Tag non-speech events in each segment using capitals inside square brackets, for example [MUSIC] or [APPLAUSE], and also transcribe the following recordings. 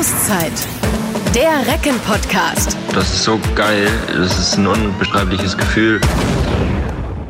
Auszeit. Der Recken-Podcast. Das ist so geil. Das ist ein unbeschreibliches Gefühl.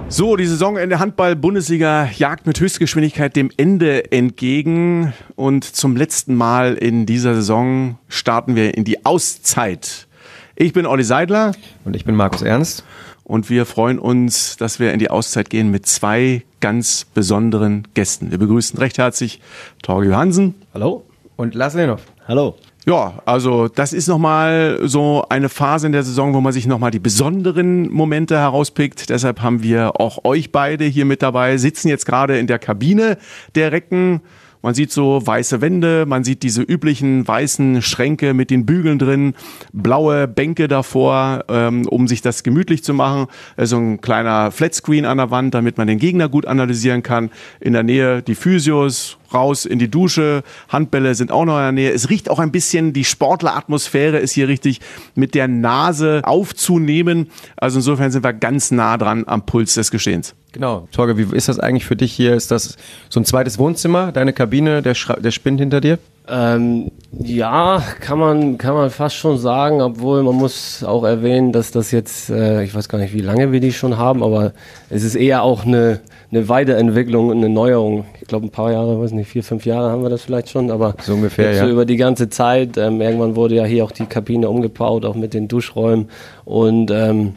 So, die Saison in der Handball-Bundesliga jagt mit Höchstgeschwindigkeit dem Ende entgegen. Und zum letzten Mal in dieser Saison starten wir in die Auszeit. Ich bin Olli Seidler. Und ich bin Markus Ernst. Und wir freuen uns, dass wir in die Auszeit gehen mit zwei ganz besonderen Gästen. Wir begrüßen recht herzlich Torge Johansen. Hallo. Und Lars Lenhoff. Hallo. Ja, also das ist nochmal so eine Phase in der Saison, wo man sich nochmal die besonderen Momente herauspickt. Deshalb haben wir auch euch beide hier mit dabei, sitzen jetzt gerade in der Kabine der Recken man sieht so weiße Wände, man sieht diese üblichen weißen Schränke mit den Bügeln drin, blaue Bänke davor, ähm, um sich das gemütlich zu machen. So also ein kleiner Flatscreen an der Wand, damit man den Gegner gut analysieren kann. In der Nähe die Physios, raus in die Dusche, Handbälle sind auch noch in der Nähe. Es riecht auch ein bisschen, die Sportleratmosphäre ist hier richtig mit der Nase aufzunehmen. Also insofern sind wir ganz nah dran am Puls des Geschehens. Genau. Torge, wie ist das eigentlich für dich hier? Ist das so ein zweites Wohnzimmer, deine Kabine, der, Schra der Spind hinter dir? Ähm, ja, kann man, kann man fast schon sagen, obwohl man muss auch erwähnen, dass das jetzt, äh, ich weiß gar nicht, wie lange wir die schon haben, aber es ist eher auch eine, eine Weiterentwicklung, eine Neuerung. Ich glaube, ein paar Jahre, weiß nicht, vier, fünf Jahre haben wir das vielleicht schon, aber so ungefähr, ja. so über die ganze Zeit. Ähm, irgendwann wurde ja hier auch die Kabine umgebaut, auch mit den Duschräumen und ähm,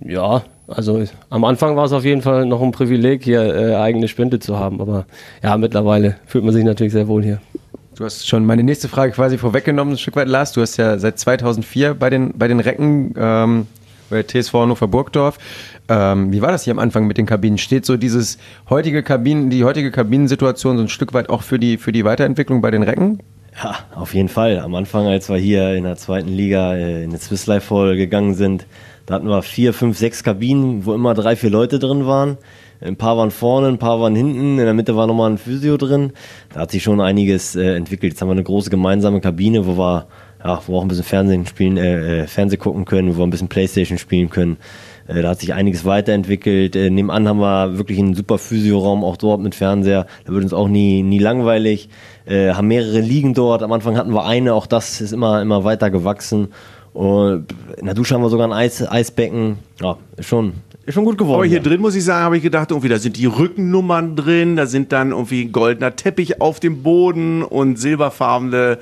ja, also am Anfang war es auf jeden Fall noch ein Privileg, hier äh, eigene Spinde zu haben, aber ja, mittlerweile fühlt man sich natürlich sehr wohl hier. Du hast schon meine nächste Frage quasi vorweggenommen, ein Stück weit, Lars. Du hast ja seit 2004 bei den, bei den Recken, ähm, bei TSV Hannover Burgdorf. Ähm, wie war das hier am Anfang mit den Kabinen? Steht so dieses heutige Kabinen, die heutige Kabinensituation so ein Stück weit auch für die, für die Weiterentwicklung bei den Recken? Ja, auf jeden Fall. Am Anfang, als wir hier in der zweiten Liga äh, in den Swiss Life Hall gegangen sind, da hatten wir vier, fünf, sechs Kabinen, wo immer drei, vier Leute drin waren. Ein paar waren vorne, ein paar waren hinten, in der Mitte war nochmal ein Physio drin. Da hat sich schon einiges äh, entwickelt. Jetzt haben wir eine große gemeinsame Kabine, wo wir, ja, wo auch ein bisschen Fernsehen spielen, äh, äh Fernseh gucken können, wo wir ein bisschen Playstation spielen können. Äh, da hat sich einiges weiterentwickelt. Äh, nebenan haben wir wirklich einen super Physioraum, auch dort mit Fernseher. Da wird uns auch nie, nie langweilig. Äh, haben mehrere Liegen dort. Am Anfang hatten wir eine, auch das ist immer, immer weiter gewachsen. Und in der Dusche haben wir sogar ein Eis, Eisbecken. Ja, ist schon, ist schon gut geworden. Aber hier ja. drin muss ich sagen, habe ich gedacht, irgendwie, da sind die Rückennummern drin, da sind dann irgendwie goldener Teppich auf dem Boden und silberfarbene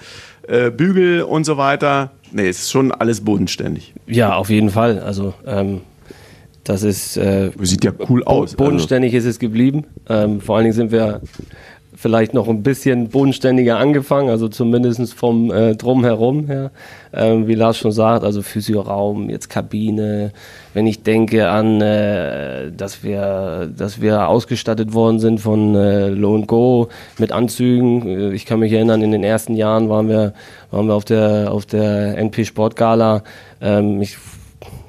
äh, Bügel und so weiter. Nee, es ist schon alles bodenständig. Ja, auf jeden Fall. Also, ähm, das ist. Äh, Sieht ja cool aus. Bodenständig also. ist es geblieben. Ähm, vor allen Dingen sind wir vielleicht noch ein bisschen bodenständiger angefangen, also zumindest vom äh, Drumherum her. Ähm, wie Lars schon sagt, also Physioraum, jetzt Kabine. Wenn ich denke an, äh, dass, wir, dass wir ausgestattet worden sind von äh, Low Go mit Anzügen. Äh, ich kann mich erinnern, in den ersten Jahren waren wir, waren wir auf der, auf der NP Sportgala. Ähm, ich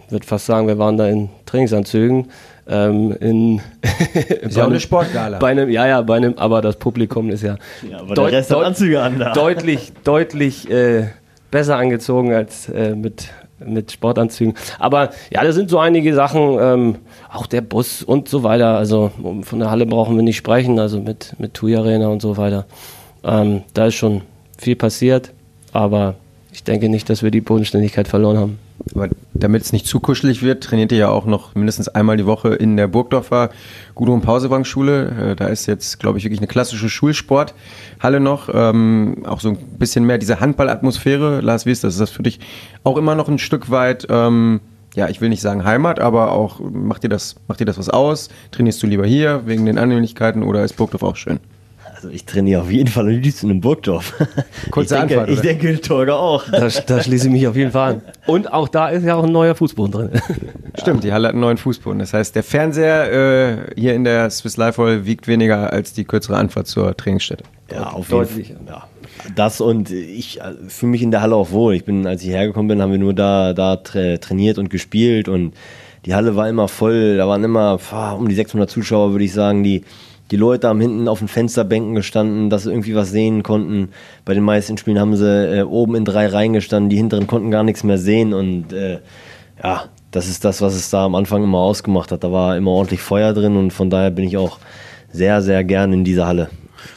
würde fast sagen, wir waren da in Trainingsanzügen ähm, in [LAUGHS] ist ja auch eine Sportgala. Bei einem, ja, ja, bei einem, aber das Publikum ist ja, ja deut deut an deutlich, deutlich äh, besser angezogen als äh, mit, mit Sportanzügen. Aber ja, da sind so einige Sachen, ähm, auch der Bus und so weiter. Also von der Halle brauchen wir nicht sprechen, also mit, mit TUI Arena und so weiter. Ähm, da ist schon viel passiert, aber ich denke nicht, dass wir die Bodenständigkeit verloren haben. Aber damit es nicht zu kuschelig wird, trainiert ihr ja auch noch mindestens einmal die Woche in der Burgdorfer Gudrun Pausewang-Schule. Äh, da ist jetzt, glaube ich, wirklich eine klassische Schulsporthalle noch. Ähm, auch so ein bisschen mehr diese Handballatmosphäre. Lars, wie ist das? Ist das für dich auch immer noch ein Stück weit, ähm, ja, ich will nicht sagen Heimat, aber auch, macht dir das, macht dir das was aus? Trainierst du lieber hier wegen den Annehmlichkeiten oder ist Burgdorf auch schön? Also ich trainiere auf jeden Fall am liebsten in Burgdorf. [LAUGHS] Kurze ich denke, Antwort. Ich denke, Torge auch. Da, da, schließe ich mich auf jeden Fall an. [LAUGHS] Und auch da ist ja auch ein neuer Fußboden drin. [LAUGHS] Stimmt, die Halle hat einen neuen Fußboden. Das heißt, der Fernseher äh, hier in der Swiss Life Hall wiegt weniger als die kürzere Anfahrt zur Trainingsstätte. Ja, auf Deutlich. jeden Fall. Ja. Das und ich äh, fühle mich in der Halle auch wohl. Ich bin, als ich hergekommen bin, haben wir nur da, da tra trainiert und gespielt und die Halle war immer voll. Da waren immer pf, um die 600 Zuschauer, würde ich sagen, die die Leute haben hinten auf den Fensterbänken gestanden, dass sie irgendwie was sehen konnten. Bei den meisten Spielen haben sie äh, oben in drei Reihen gestanden, die hinteren konnten gar nichts mehr sehen und äh, ja, das ist das, was es da am Anfang immer ausgemacht hat. Da war immer ordentlich Feuer drin und von daher bin ich auch sehr, sehr gern in dieser Halle.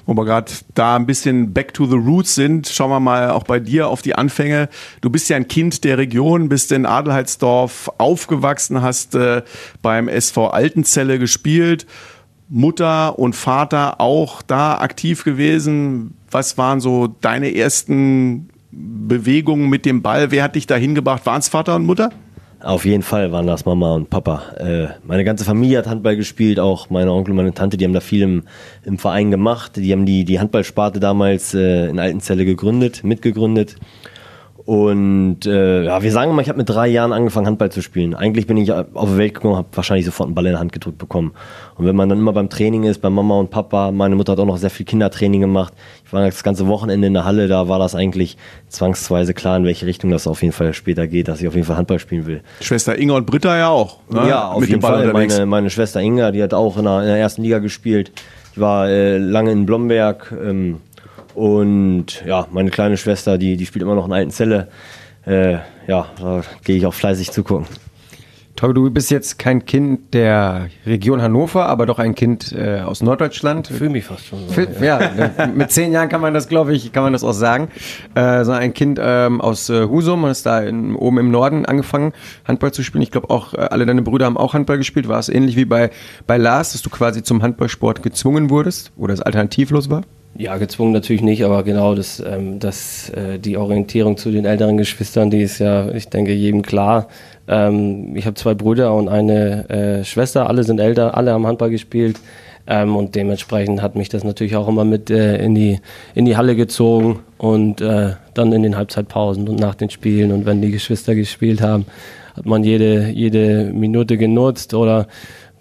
wo wir gerade da ein bisschen back to the roots sind, schauen wir mal auch bei dir auf die Anfänge. Du bist ja ein Kind der Region, bist in Adelheidsdorf aufgewachsen, hast äh, beim SV Altenzelle gespielt. Mutter und Vater auch da aktiv gewesen. Was waren so deine ersten Bewegungen mit dem Ball? Wer hat dich da hingebracht? Waren es Vater und Mutter? Auf jeden Fall waren das Mama und Papa. Äh, meine ganze Familie hat Handball gespielt, auch meine Onkel, meine Tante, die haben da viel im, im Verein gemacht. Die haben die, die Handballsparte damals äh, in Altenzelle gegründet, mitgegründet. Und äh, ja, wir sagen mal, ich habe mit drei Jahren angefangen, Handball zu spielen. Eigentlich bin ich auf die Welt gekommen, habe wahrscheinlich sofort einen Ball in der Hand gedrückt bekommen. Und wenn man dann immer beim Training ist, bei Mama und Papa, meine Mutter hat auch noch sehr viel Kindertraining gemacht. Ich war das ganze Wochenende in der Halle, da war das eigentlich zwangsweise klar, in welche Richtung das auf jeden Fall später geht, dass ich auf jeden Fall Handball spielen will. Schwester Inga und Britta ja auch. Ne? Ja, auf mit jeden Fall. Meine, meine Schwester Inga, die hat auch in der, in der ersten Liga gespielt. Ich war äh, lange in Blomberg. Ähm, und ja, meine kleine Schwester, die, die spielt immer noch in alten Zelle. Äh, ja, da gehe ich auch fleißig zugucken. Tobi, du bist jetzt kein Kind der Region Hannover, aber doch ein Kind äh, aus Norddeutschland. Ich fühle mich fast schon so. Ja, ja mit zehn Jahren kann man das, glaube ich, kann man das auch sagen. Äh, so ein Kind ähm, aus äh, Husum und ist da in, oben im Norden angefangen, Handball zu spielen. Ich glaube auch, äh, alle deine Brüder haben auch Handball gespielt. War es ähnlich wie bei, bei Lars, dass du quasi zum Handballsport gezwungen wurdest oder es alternativlos war? Ja, gezwungen natürlich nicht, aber genau das, ähm, das, äh, die Orientierung zu den älteren Geschwistern, die ist ja, ich denke, jedem klar. Ähm, ich habe zwei Brüder und eine äh, Schwester, alle sind älter, alle haben Handball gespielt. Ähm, und dementsprechend hat mich das natürlich auch immer mit äh, in, die, in die Halle gezogen und äh, dann in den Halbzeitpausen und nach den Spielen. Und wenn die Geschwister gespielt haben, hat man jede, jede Minute genutzt oder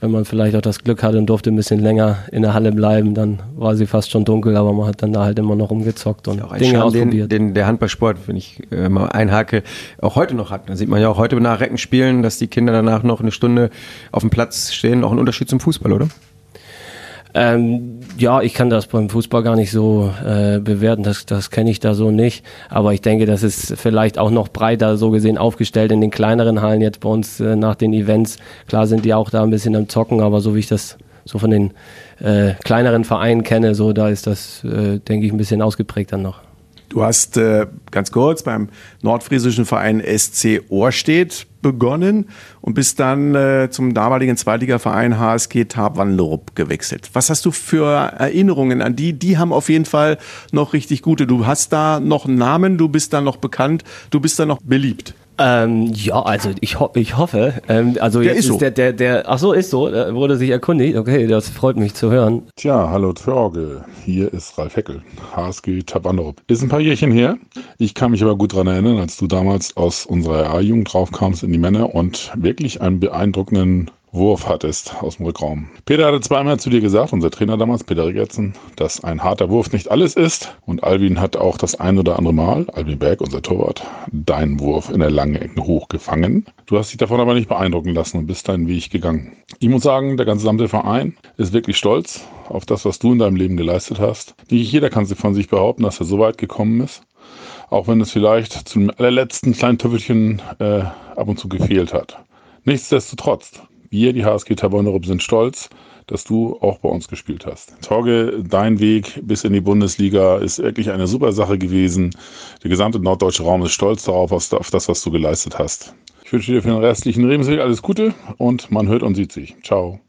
wenn man vielleicht auch das Glück hatte und durfte ein bisschen länger in der Halle bleiben, dann war sie fast schon dunkel, aber man hat dann da halt immer noch rumgezockt und ja Dinge Charme, ausprobiert. Den, den, der Handballsport, wenn ich äh, mal einhake, auch heute noch hat. Da sieht man ja auch heute nach Recken spielen, dass die Kinder danach noch eine Stunde auf dem Platz stehen. Auch ein Unterschied zum Fußball, oder? Ähm, ja, ich kann das beim Fußball gar nicht so äh, bewerten, das, das kenne ich da so nicht. Aber ich denke, das ist vielleicht auch noch breiter so gesehen aufgestellt in den kleineren Hallen jetzt bei uns äh, nach den Events. Klar sind die auch da ein bisschen am Zocken, aber so wie ich das so von den äh, kleineren Vereinen kenne, so da ist das, äh, denke ich, ein bisschen ausgeprägt dann noch. Du hast äh, ganz kurz beim nordfriesischen Verein SC Ohrstedt begonnen und bist dann äh, zum damaligen Zweitligaverein HSG Tabwanderup gewechselt. Was hast du für Erinnerungen an die? Die haben auf jeden Fall noch richtig gute. Du hast da noch einen Namen, du bist da noch bekannt, du bist da noch beliebt. Ähm, ja, also ich, ho ich hoffe. Ähm, also der jetzt ist, so. der, der, der, ach so, ist so, der wurde sich erkundigt. Okay, das freut mich zu hören. Tja, hallo Torge, hier ist Ralf Heckel, HSG Tabanderup. Ist ein paar Jährchen her. Ich kann mich aber gut daran erinnern, als du damals aus unserer A-Jugend draufkamst in die Männer und wirklich einen beeindruckenden Wurf hattest aus dem Rückraum. Peter hatte zweimal zu dir gesagt, unser Trainer damals, Peter Rigertsen, dass ein harter Wurf nicht alles ist. Und Albin hat auch das ein oder andere Mal, Albin Berg, unser Torwart, deinen Wurf in der langen Ecke hochgefangen. Du hast dich davon aber nicht beeindrucken lassen und bist deinen Weg gegangen. Ich muss sagen, der gesamte Verein ist wirklich stolz auf das, was du in deinem Leben geleistet hast. Nicht jeder kann sich von sich behaupten, dass er so weit gekommen ist. Auch wenn es vielleicht zum allerletzten kleinen Tüffelchen äh, ab und zu gefehlt hat. Nichtsdestotrotz, wir, die HSG Tabannerup, sind stolz, dass du auch bei uns gespielt hast. Torge, dein Weg bis in die Bundesliga ist wirklich eine super Sache gewesen. Der gesamte norddeutsche Raum ist stolz darauf, auf das, was du geleistet hast. Ich wünsche dir für den restlichen Lebensweg alles Gute und man hört und sieht sich. Ciao.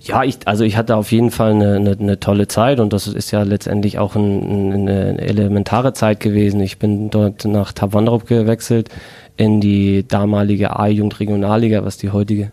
Ja, ich, also ich hatte auf jeden Fall eine, eine, eine tolle Zeit und das ist ja letztendlich auch ein, eine elementare Zeit gewesen. Ich bin dort nach Tawanderup gewechselt in die damalige A-Jugend Regionalliga, was die heutige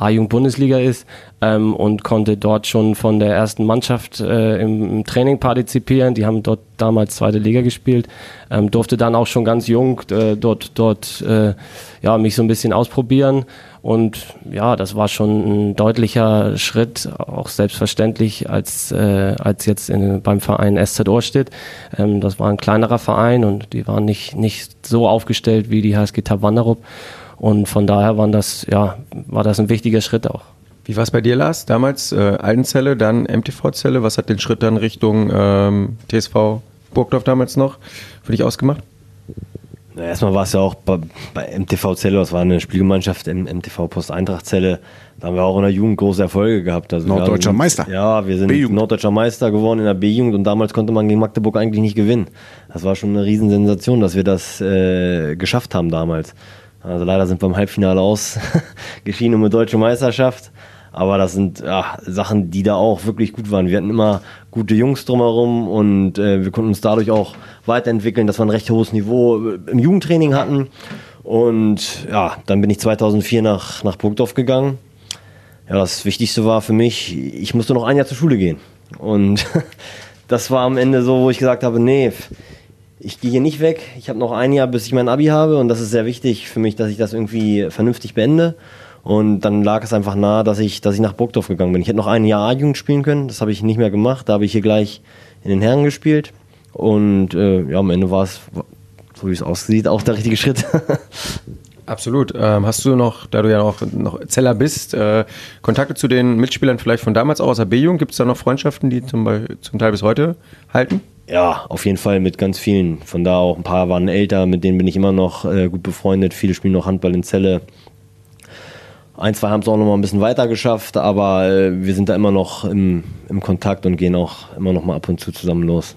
A-Jugend-Bundesliga ist ähm, und konnte dort schon von der ersten Mannschaft äh, im, im, Training partizipieren. Die haben dort damals zweite Liga gespielt, ähm, durfte dann auch schon ganz jung äh, dort, dort äh, ja, mich so ein bisschen ausprobieren. Und ja, das war schon ein deutlicher Schritt, auch selbstverständlich als, äh, als jetzt in, beim Verein SZ Ohrstedt. Ähm, das war ein kleinerer Verein und die waren nicht, nicht so aufgestellt wie die HSG Tawanderup. Und von daher waren das, ja, war das ein wichtiger Schritt auch. Wie war es bei dir, Lars? Damals äh, Aldenzelle, dann MTV-Zelle. Was hat den Schritt dann Richtung ähm, TSV Burgdorf damals noch für dich ausgemacht? Na, erstmal war es ja auch bei, bei MTV Zelle, das war eine Spielgemeinschaft im MTV Post Eintracht Zelle. Da haben wir auch in der Jugend große Erfolge gehabt. Also Norddeutscher sind, Meister. Ja, wir sind. Norddeutscher Meister geworden in der B-Jugend und damals konnte man gegen Magdeburg eigentlich nicht gewinnen. Das war schon eine Riesensensation, dass wir das äh, geschafft haben damals. Also leider sind wir im Halbfinale ausgeschieden [LAUGHS] um eine deutsche Meisterschaft. Aber das sind ja, Sachen, die da auch wirklich gut waren. Wir hatten immer gute Jungs drumherum und äh, wir konnten uns dadurch auch weiterentwickeln, dass wir ein recht hohes Niveau äh, im Jugendtraining hatten. Und ja, dann bin ich 2004 nach, nach Burgdorf gegangen. Ja, das Wichtigste war für mich, ich musste noch ein Jahr zur Schule gehen. Und [LAUGHS] das war am Ende so, wo ich gesagt habe, nee, ich gehe hier nicht weg. Ich habe noch ein Jahr, bis ich mein Abi habe. Und das ist sehr wichtig für mich, dass ich das irgendwie vernünftig beende. Und dann lag es einfach nahe, dass ich, dass ich nach Burgdorf gegangen bin. Ich hätte noch ein Jahr A-Jugend spielen können. Das habe ich nicht mehr gemacht. Da habe ich hier gleich in den Herren gespielt. Und äh, ja, am Ende war es, so wie es aussieht, auch der richtige Schritt. [LAUGHS] Absolut. Ähm, hast du noch, da du ja noch, noch Zeller bist, äh, Kontakte zu den Mitspielern vielleicht von damals auch aus der B-Jugend? Gibt es da noch Freundschaften, die zum, zum Teil bis heute halten? Ja, auf jeden Fall mit ganz vielen. Von da auch ein paar waren älter, mit denen bin ich immer noch äh, gut befreundet. Viele spielen noch Handball in Celle. Ein, zwei haben es auch noch mal ein bisschen weiter geschafft, aber äh, wir sind da immer noch im, im Kontakt und gehen auch immer noch mal ab und zu zusammen los.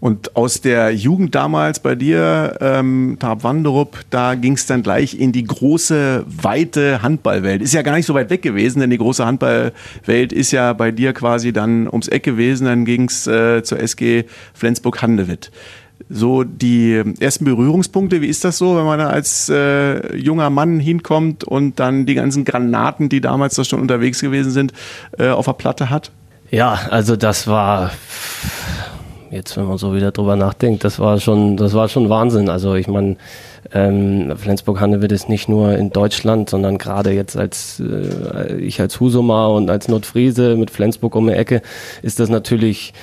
Und aus der Jugend damals bei dir, ähm, Tab Wanderup, da ging es dann gleich in die große, weite Handballwelt. Ist ja gar nicht so weit weg gewesen, denn die große Handballwelt ist ja bei dir quasi dann ums Eck gewesen. Dann ging es äh, zur SG Flensburg-Handewitt. So die ersten Berührungspunkte, wie ist das so, wenn man da als äh, junger Mann hinkommt und dann die ganzen Granaten, die damals da schon unterwegs gewesen sind, äh, auf der Platte hat? Ja, also das war jetzt, wenn man so wieder drüber nachdenkt, das war schon, das war schon Wahnsinn. Also ich meine, ähm, Flensburg-Handewitt ist nicht nur in Deutschland, sondern gerade jetzt als äh, ich als Husumer und als Nordfriese mit Flensburg um die Ecke ist das natürlich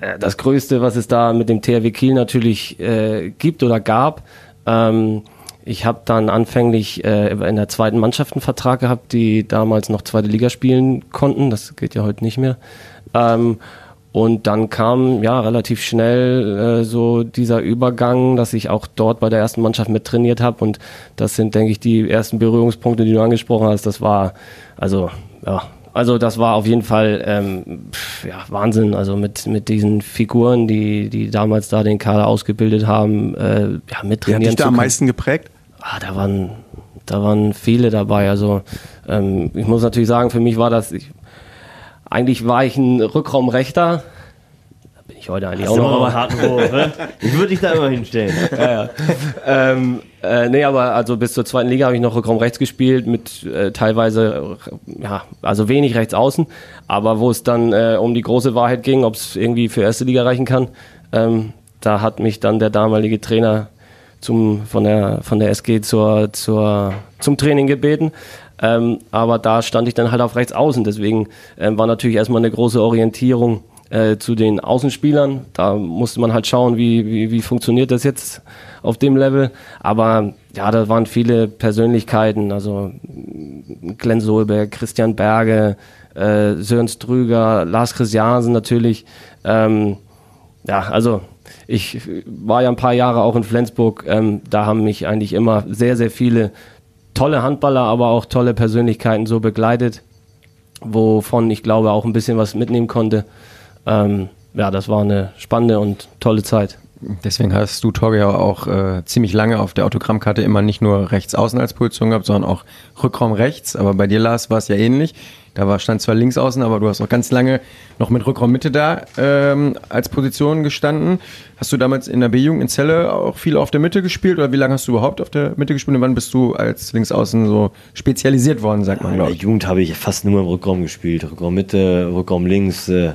äh, das Größte, was es da mit dem THW Kiel natürlich äh, gibt oder gab. Ähm, ich habe dann anfänglich äh, in der zweiten Mannschaft einen Vertrag gehabt, die damals noch zweite Liga spielen konnten. Das geht ja heute nicht mehr. Ähm, und dann kam ja relativ schnell äh, so dieser Übergang, dass ich auch dort bei der ersten Mannschaft mit trainiert habe. Und das sind, denke ich, die ersten Berührungspunkte, die du angesprochen hast. Das war, also, ja, also das war auf jeden Fall ähm, ja, Wahnsinn. Also mit, mit diesen Figuren, die, die damals da den Kader ausgebildet haben, äh, ja, Wer hat dich da am meisten geprägt? Ah, da waren, da waren viele dabei. Also ähm, ich muss natürlich sagen, für mich war das, ich, eigentlich war ich ein Rückraumrechter. Da bin ich heute eigentlich auch noch, aber harten Wurf, ne? Ich würde dich da immer hinstellen. [LAUGHS] ähm, äh, nee, aber also bis zur zweiten Liga habe ich noch Rückraum rechts gespielt, mit äh, teilweise, äh, ja, also wenig rechts außen. Aber wo es dann äh, um die große Wahrheit ging, ob es irgendwie für erste Liga reichen kann, ähm, da hat mich dann der damalige Trainer zum, von, der, von der SG zur, zur, zum Training gebeten. Ähm, aber da stand ich dann halt auf rechts außen. Deswegen ähm, war natürlich erstmal eine große Orientierung äh, zu den Außenspielern. Da musste man halt schauen, wie, wie, wie funktioniert das jetzt auf dem Level. Aber ja, da waren viele Persönlichkeiten, also Glenn Solberg, Christian Berge, äh, Sören Strüger, Lars Christiansen natürlich. Ähm, ja, also ich war ja ein paar Jahre auch in Flensburg. Ähm, da haben mich eigentlich immer sehr, sehr viele tolle Handballer, aber auch tolle Persönlichkeiten so begleitet, wovon ich glaube auch ein bisschen was mitnehmen konnte. Ähm, ja, das war eine spannende und tolle Zeit. Deswegen hast du, Torge, ja auch äh, ziemlich lange auf der Autogrammkarte immer nicht nur rechts außen als Position gehabt, sondern auch Rückraum rechts. Aber bei dir, Lars, war es ja ähnlich. Da war, stand zwar links außen, aber du hast auch ganz lange noch mit Rückraum Mitte da ähm, als Position gestanden. Hast du damals in der B-Jugend in Celle auch viel auf der Mitte gespielt oder wie lange hast du überhaupt auf der Mitte gespielt und wann bist du als Linksaußen so spezialisiert worden, sagt man, In der glaube ich. Jugend habe ich fast nur im Rückraum gespielt. Rückraum Mitte, Rückraum links. Äh,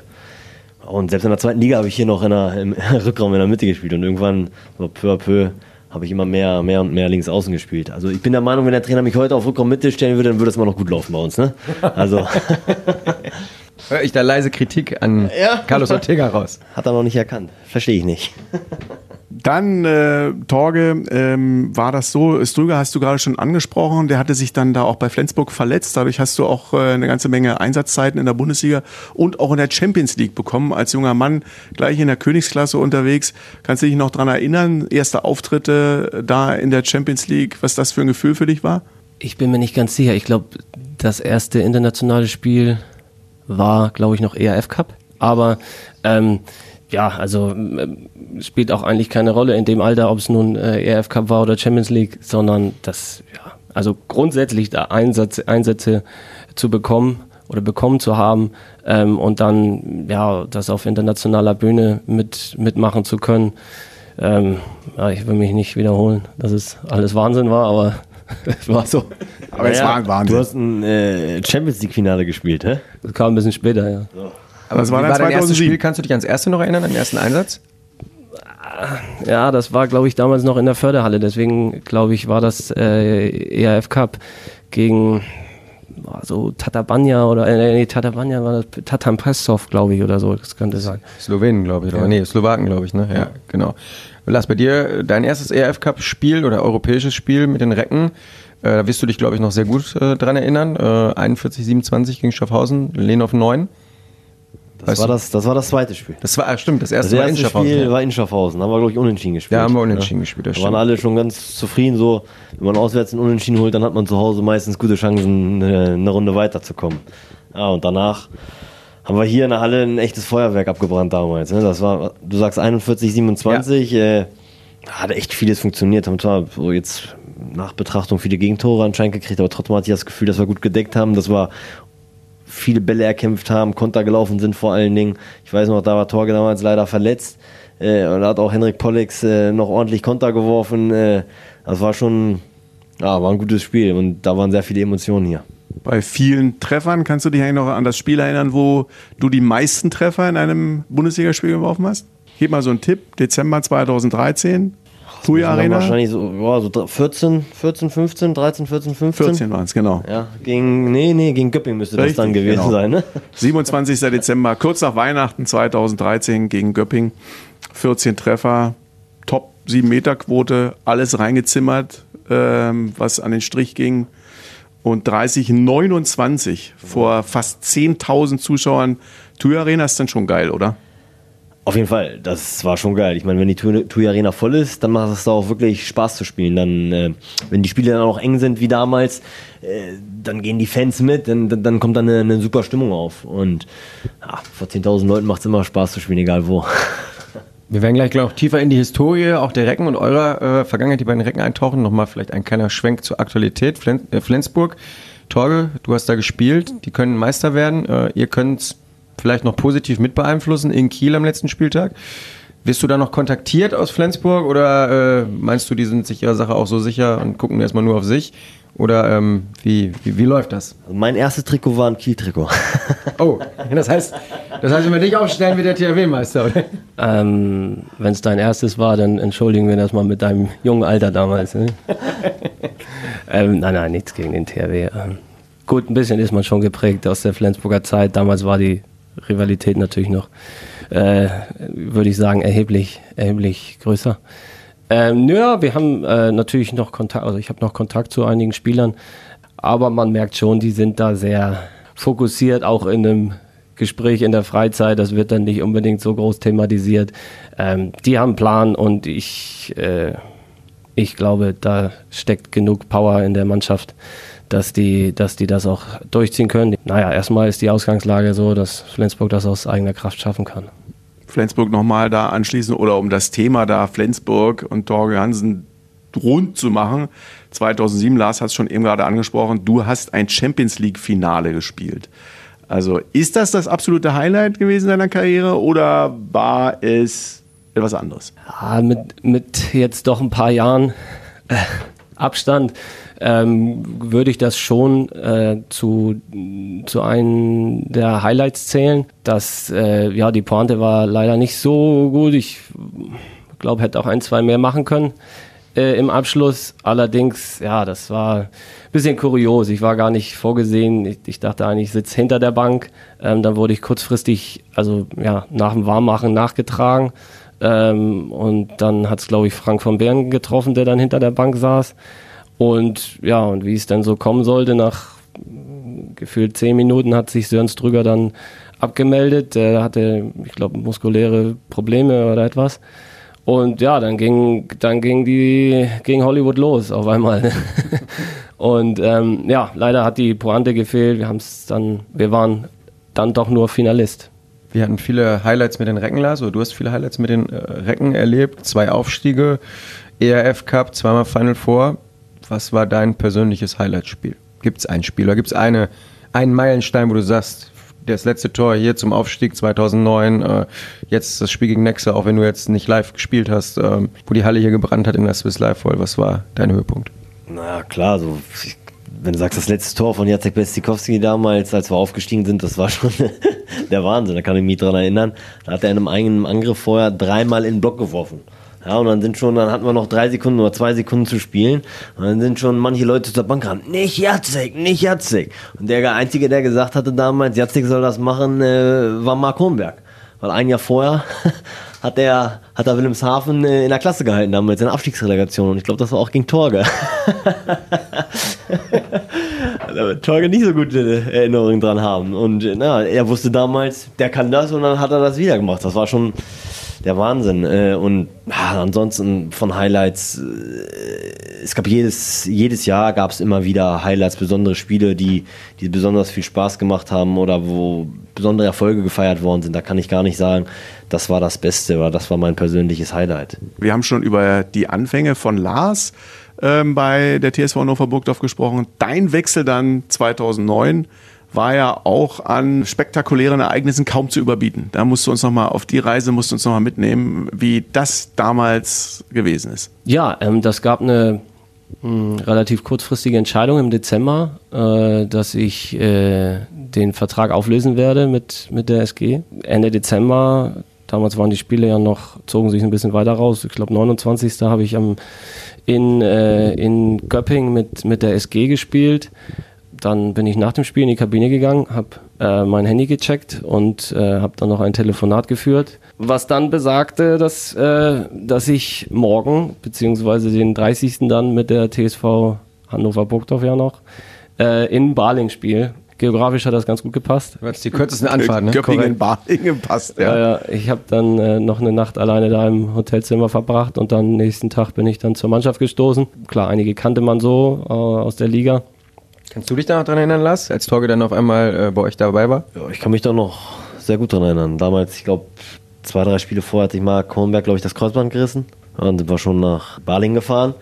und selbst in der zweiten Liga habe ich hier noch in der, im [LAUGHS] Rückraum in der Mitte gespielt. Und irgendwann, so peu à peu, habe ich immer mehr, mehr und mehr links außen gespielt. Also ich bin der Meinung, wenn der Trainer mich heute auf Rückraum Mitte stellen würde, dann würde es immer noch gut laufen bei uns. Ne? Also [LAUGHS] Hör ich da leise Kritik an Ja. Carlos Ortega raus. hat er noch nicht erkannt. Verstehe ich nicht. [LAUGHS] Dann, äh, Torge, ähm, war das so, Strüger hast du gerade schon angesprochen, der hatte sich dann da auch bei Flensburg verletzt. Dadurch hast du auch äh, eine ganze Menge Einsatzzeiten in der Bundesliga und auch in der Champions League bekommen. Als junger Mann gleich in der Königsklasse unterwegs. Kannst du dich noch dran erinnern, erste Auftritte da in der Champions League, was das für ein Gefühl für dich war? Ich bin mir nicht ganz sicher. Ich glaube, das erste internationale Spiel war, glaube ich, noch ERF Cup. Aber ähm, ja, also äh, spielt auch eigentlich keine Rolle in dem Alter, ob es nun äh, ERF Cup war oder Champions League, sondern das, ja, also grundsätzlich da Einsatz, Einsätze zu bekommen oder bekommen zu haben ähm, und dann ja das auf internationaler Bühne mit mitmachen zu können. Ähm, ja, ich will mich nicht wiederholen, dass es alles Wahnsinn war, aber [LAUGHS] es war so. Aber es war ein Wahnsinn. Du hast ein äh, Champions League-Finale gespielt, hä? Das kam ein bisschen später, ja. Aber Das wie war war, dann dein erstes 2007? Spiel? Kannst du dich ans erste noch erinnern, an den ersten Einsatz? Ja, das war, glaube ich, damals noch in der Förderhalle. Deswegen, glaube ich, war das äh, ERF Cup gegen boah, so Tatabanya oder äh, nee, Tatabanya war das Tatam Pressov, glaube ich, oder so. Das könnte sein. Slowenen, glaube ich, oder? Nee, Slowaken, glaube ich, ne? Ja, genau. Lars, bei dir dein erstes ERF Cup Spiel oder europäisches Spiel mit den Recken, äh, da wirst du dich, glaube ich, noch sehr gut äh, dran erinnern. Äh, 41, 27 gegen Schaffhausen, Lehn auf 9. Das Weißt war du? das, das war das zweite Spiel. Das war, ah, stimmt, das Das erste war in erste Schaffhausen. Spiel ja. war in Schaffhausen. Da haben wir, glaube ich, unentschieden gespielt. Da haben wir unentschieden gespielt, das Da waren alle schon ganz zufrieden. So, wenn man auswärts einen Unentschieden holt, dann hat man zu Hause meistens gute Chancen, eine, eine Runde weiterzukommen. Ja, und danach haben wir hier in der Halle ein echtes Feuerwerk abgebrannt damals. Ne? Das war, du sagst 41, 27. Äh, da hat echt vieles funktioniert. Haben zwar so jetzt nach Betrachtung viele Gegentore anscheinend gekriegt, aber trotzdem hatte ich das Gefühl, dass wir gut gedeckt haben, dass wir viele Bälle erkämpft haben, Konter gelaufen sind vor allen Dingen. Ich weiß noch, da war Torge damals leider verletzt. Äh, und da hat auch Henrik Pollix äh, noch ordentlich Konter geworfen. Äh, das war schon, ja, war ein gutes Spiel und da waren sehr viele Emotionen hier. Bei vielen Treffern kannst du dich eigentlich noch an das Spiel erinnern, wo du die meisten Treffer in einem Bundesligaspiel geworfen hast? Gib mal so einen Tipp. Dezember 2013. Das waren Arena. Wahrscheinlich so, ja, so 14, 14, 15, 13, 14, 15. 14 waren es, genau. Ja, gegen, nee, nee, gegen Göpping müsste das Richtig, dann gewesen genau. sein, ne? [LAUGHS] 27. Dezember, kurz nach Weihnachten 2013 gegen Göpping. 14 Treffer, Top 7 Meter Quote, alles reingezimmert, ähm, was an den Strich ging. Und 30, 29 vor fast 10.000 Zuschauern. Tuya Arena ist dann schon geil, oder? Auf jeden Fall, das war schon geil. Ich meine, wenn die TUI Arena voll ist, dann macht es auch wirklich Spaß zu spielen. Dann, äh, wenn die Spiele dann auch eng sind wie damals, äh, dann gehen die Fans mit, dann, dann, kommt dann eine, eine super Stimmung auf. Und ja, vor 10.000 Leuten macht es immer Spaß zu spielen, egal wo. [LAUGHS] Wir werden gleich noch tiefer in die Historie auch der Recken und eurer äh, Vergangenheit, die beiden Recken eintauchen. Nochmal vielleicht ein kleiner Schwenk zur Aktualität. Flen äh, Flensburg, Torge, du hast da gespielt. Die können Meister werden. Äh, ihr könnt vielleicht noch positiv mit beeinflussen in Kiel am letzten Spieltag. Wirst du da noch kontaktiert aus Flensburg oder äh, meinst du, die sind sich ihrer Sache auch so sicher und gucken erstmal nur auf sich? Oder ähm, wie, wie, wie läuft das? mein erstes Trikot war ein Kiel-Trikot. [LAUGHS] Oh, das heißt, das heißt, wenn wir dich aufstellen, wie der THW-Meister, oder? Ähm, Wenn es dein erstes war, dann entschuldigen wir das mal mit deinem jungen Alter damals. Ne? [LAUGHS] ähm, nein, nein, nichts gegen den THW. Ähm, gut, ein bisschen ist man schon geprägt aus der Flensburger Zeit. Damals war die Rivalität natürlich noch, äh, würde ich sagen, erheblich, erheblich größer. Ähm, ja, wir haben äh, natürlich noch Kontakt, also ich habe noch Kontakt zu einigen Spielern, aber man merkt schon, die sind da sehr fokussiert, auch in einem Gespräch in der Freizeit, das wird dann nicht unbedingt so groß thematisiert. Ähm, die haben einen Plan und ich, äh, ich glaube, da steckt genug Power in der Mannschaft, dass die, dass die das auch durchziehen können. Naja, erstmal ist die Ausgangslage so, dass Flensburg das aus eigener Kraft schaffen kann. Flensburg nochmal da anschließen oder um das Thema da Flensburg und Torge Hansen rund zu machen. 2007, Lars hat es schon eben gerade angesprochen, du hast ein Champions League Finale gespielt. Also ist das das absolute Highlight gewesen deiner Karriere oder war es etwas anderes? Ja, mit, mit jetzt doch ein paar Jahren äh, Abstand ähm, würde ich das schon äh, zu, zu einem der Highlights zählen. Das, äh, ja, die Pointe war leider nicht so gut. Ich glaube, hätte auch ein, zwei mehr machen können äh, im Abschluss. Allerdings, ja, das war ein bisschen kurios. Ich war gar nicht vorgesehen. Ich, ich dachte eigentlich, ich sitze hinter der Bank. Ähm, dann wurde ich kurzfristig, also ja, nach dem Warmmachen nachgetragen. Ähm, und dann hat es, glaube ich, Frank von Bern getroffen, der dann hinter der Bank saß. Und ja, und wie es dann so kommen sollte, nach gefühlt zehn Minuten hat sich Sören Strüger dann abgemeldet. Der hatte, ich glaube, muskuläre Probleme oder etwas. Und ja, dann ging, dann ging die, ging Hollywood los auf einmal. [LAUGHS] und ähm, ja, leider hat die Pointe gefehlt. Wir haben es dann, wir waren dann doch nur Finalist. Wir hatten viele Highlights mit den Recken, Lars, du hast viele Highlights mit den äh, Recken erlebt. Zwei Aufstiege, ERF Cup, zweimal Final Four. Was war dein persönliches Highlightspiel? Gibt es ein Spiel oder gibt es eine, einen Meilenstein, wo du sagst, das letzte Tor hier zum Aufstieg 2009, äh, jetzt das Spiel gegen Nexa, auch wenn du jetzt nicht live gespielt hast, äh, wo die Halle hier gebrannt hat in der Swiss Life Voll, was war dein Höhepunkt? Na klar, so wenn du sagst, das letzte Tor von Jacek Bestikowski damals, als wir aufgestiegen sind, das war [LAUGHS] schon der Wahnsinn, da kann ich mich dran erinnern. Da hat er in einem eigenen Angriff vorher dreimal in den Block geworfen. Ja, und dann sind schon, dann hatten wir noch drei Sekunden oder zwei Sekunden zu spielen. Und dann sind schon manche Leute zur Bank gerannt. Nicht Jacek, nicht Jacek. Und der Einzige, der gesagt hatte damals, Jacek soll das machen, äh, war Mark Hohenberg. Weil ein Jahr vorher [LAUGHS] hat er, hat er Wilhelmshaven äh, in der Klasse gehalten, damals in der Abstiegsrelegation. Und ich glaube, das war auch gegen Torge. [LAUGHS] da Torge nicht so gute Erinnerungen dran haben. Und äh, na, er wusste damals, der kann das und dann hat er das wieder gemacht. Das war schon der Wahnsinn. Äh, und ja, ansonsten von Highlights, äh, es gab jedes, jedes Jahr gab es immer wieder Highlights, besondere Spiele, die, die besonders viel Spaß gemacht haben oder wo besondere Erfolge gefeiert worden sind. Da kann ich gar nicht sagen, das war das Beste oder das war mein persönliches Highlight. Wir haben schon über die Anfänge von Lars ähm, bei der TSV Hannover Burgdorf gesprochen. Dein Wechsel dann 2009 war ja auch an spektakulären Ereignissen kaum zu überbieten. Da musst du uns nochmal auf die Reise musst du uns noch mitnehmen, wie das damals gewesen ist. Ja, ähm, das gab eine mh, hm, relativ kurzfristige Entscheidung im Dezember, äh, dass ich äh, den Vertrag auflösen werde mit, mit der SG. Ende Dezember, damals waren die Spiele ja noch, zogen sich ein bisschen weiter raus. Ich glaube, 29. habe ich am, in, äh, in Göpping mit, mit der SG gespielt dann bin ich nach dem Spiel in die Kabine gegangen, habe äh, mein Handy gecheckt und äh, habe dann noch ein Telefonat geführt, was dann besagte, dass, äh, dass ich morgen, beziehungsweise den 30. dann mit der TSV Hannover Burgdorf ja noch, äh, in Baling spiele. Geografisch hat das ganz gut gepasst. Du die kürzesten Anfahrten, ne? Göppingen, Balingen passt, ja. ja, ja ich habe dann äh, noch eine Nacht alleine da im Hotelzimmer verbracht und dann nächsten Tag bin ich dann zur Mannschaft gestoßen. Klar, einige kannte man so äh, aus der Liga. Kannst du dich da noch dran erinnern, Lars, als Torge dann auf einmal äh, bei euch dabei war? Ja, ich kann mich da noch sehr gut dran erinnern. Damals, ich glaube, zwei, drei Spiele vorher hat sich mal Kornberg, glaube ich, das Kreuzband gerissen. Und sind wir schon nach Balingen gefahren.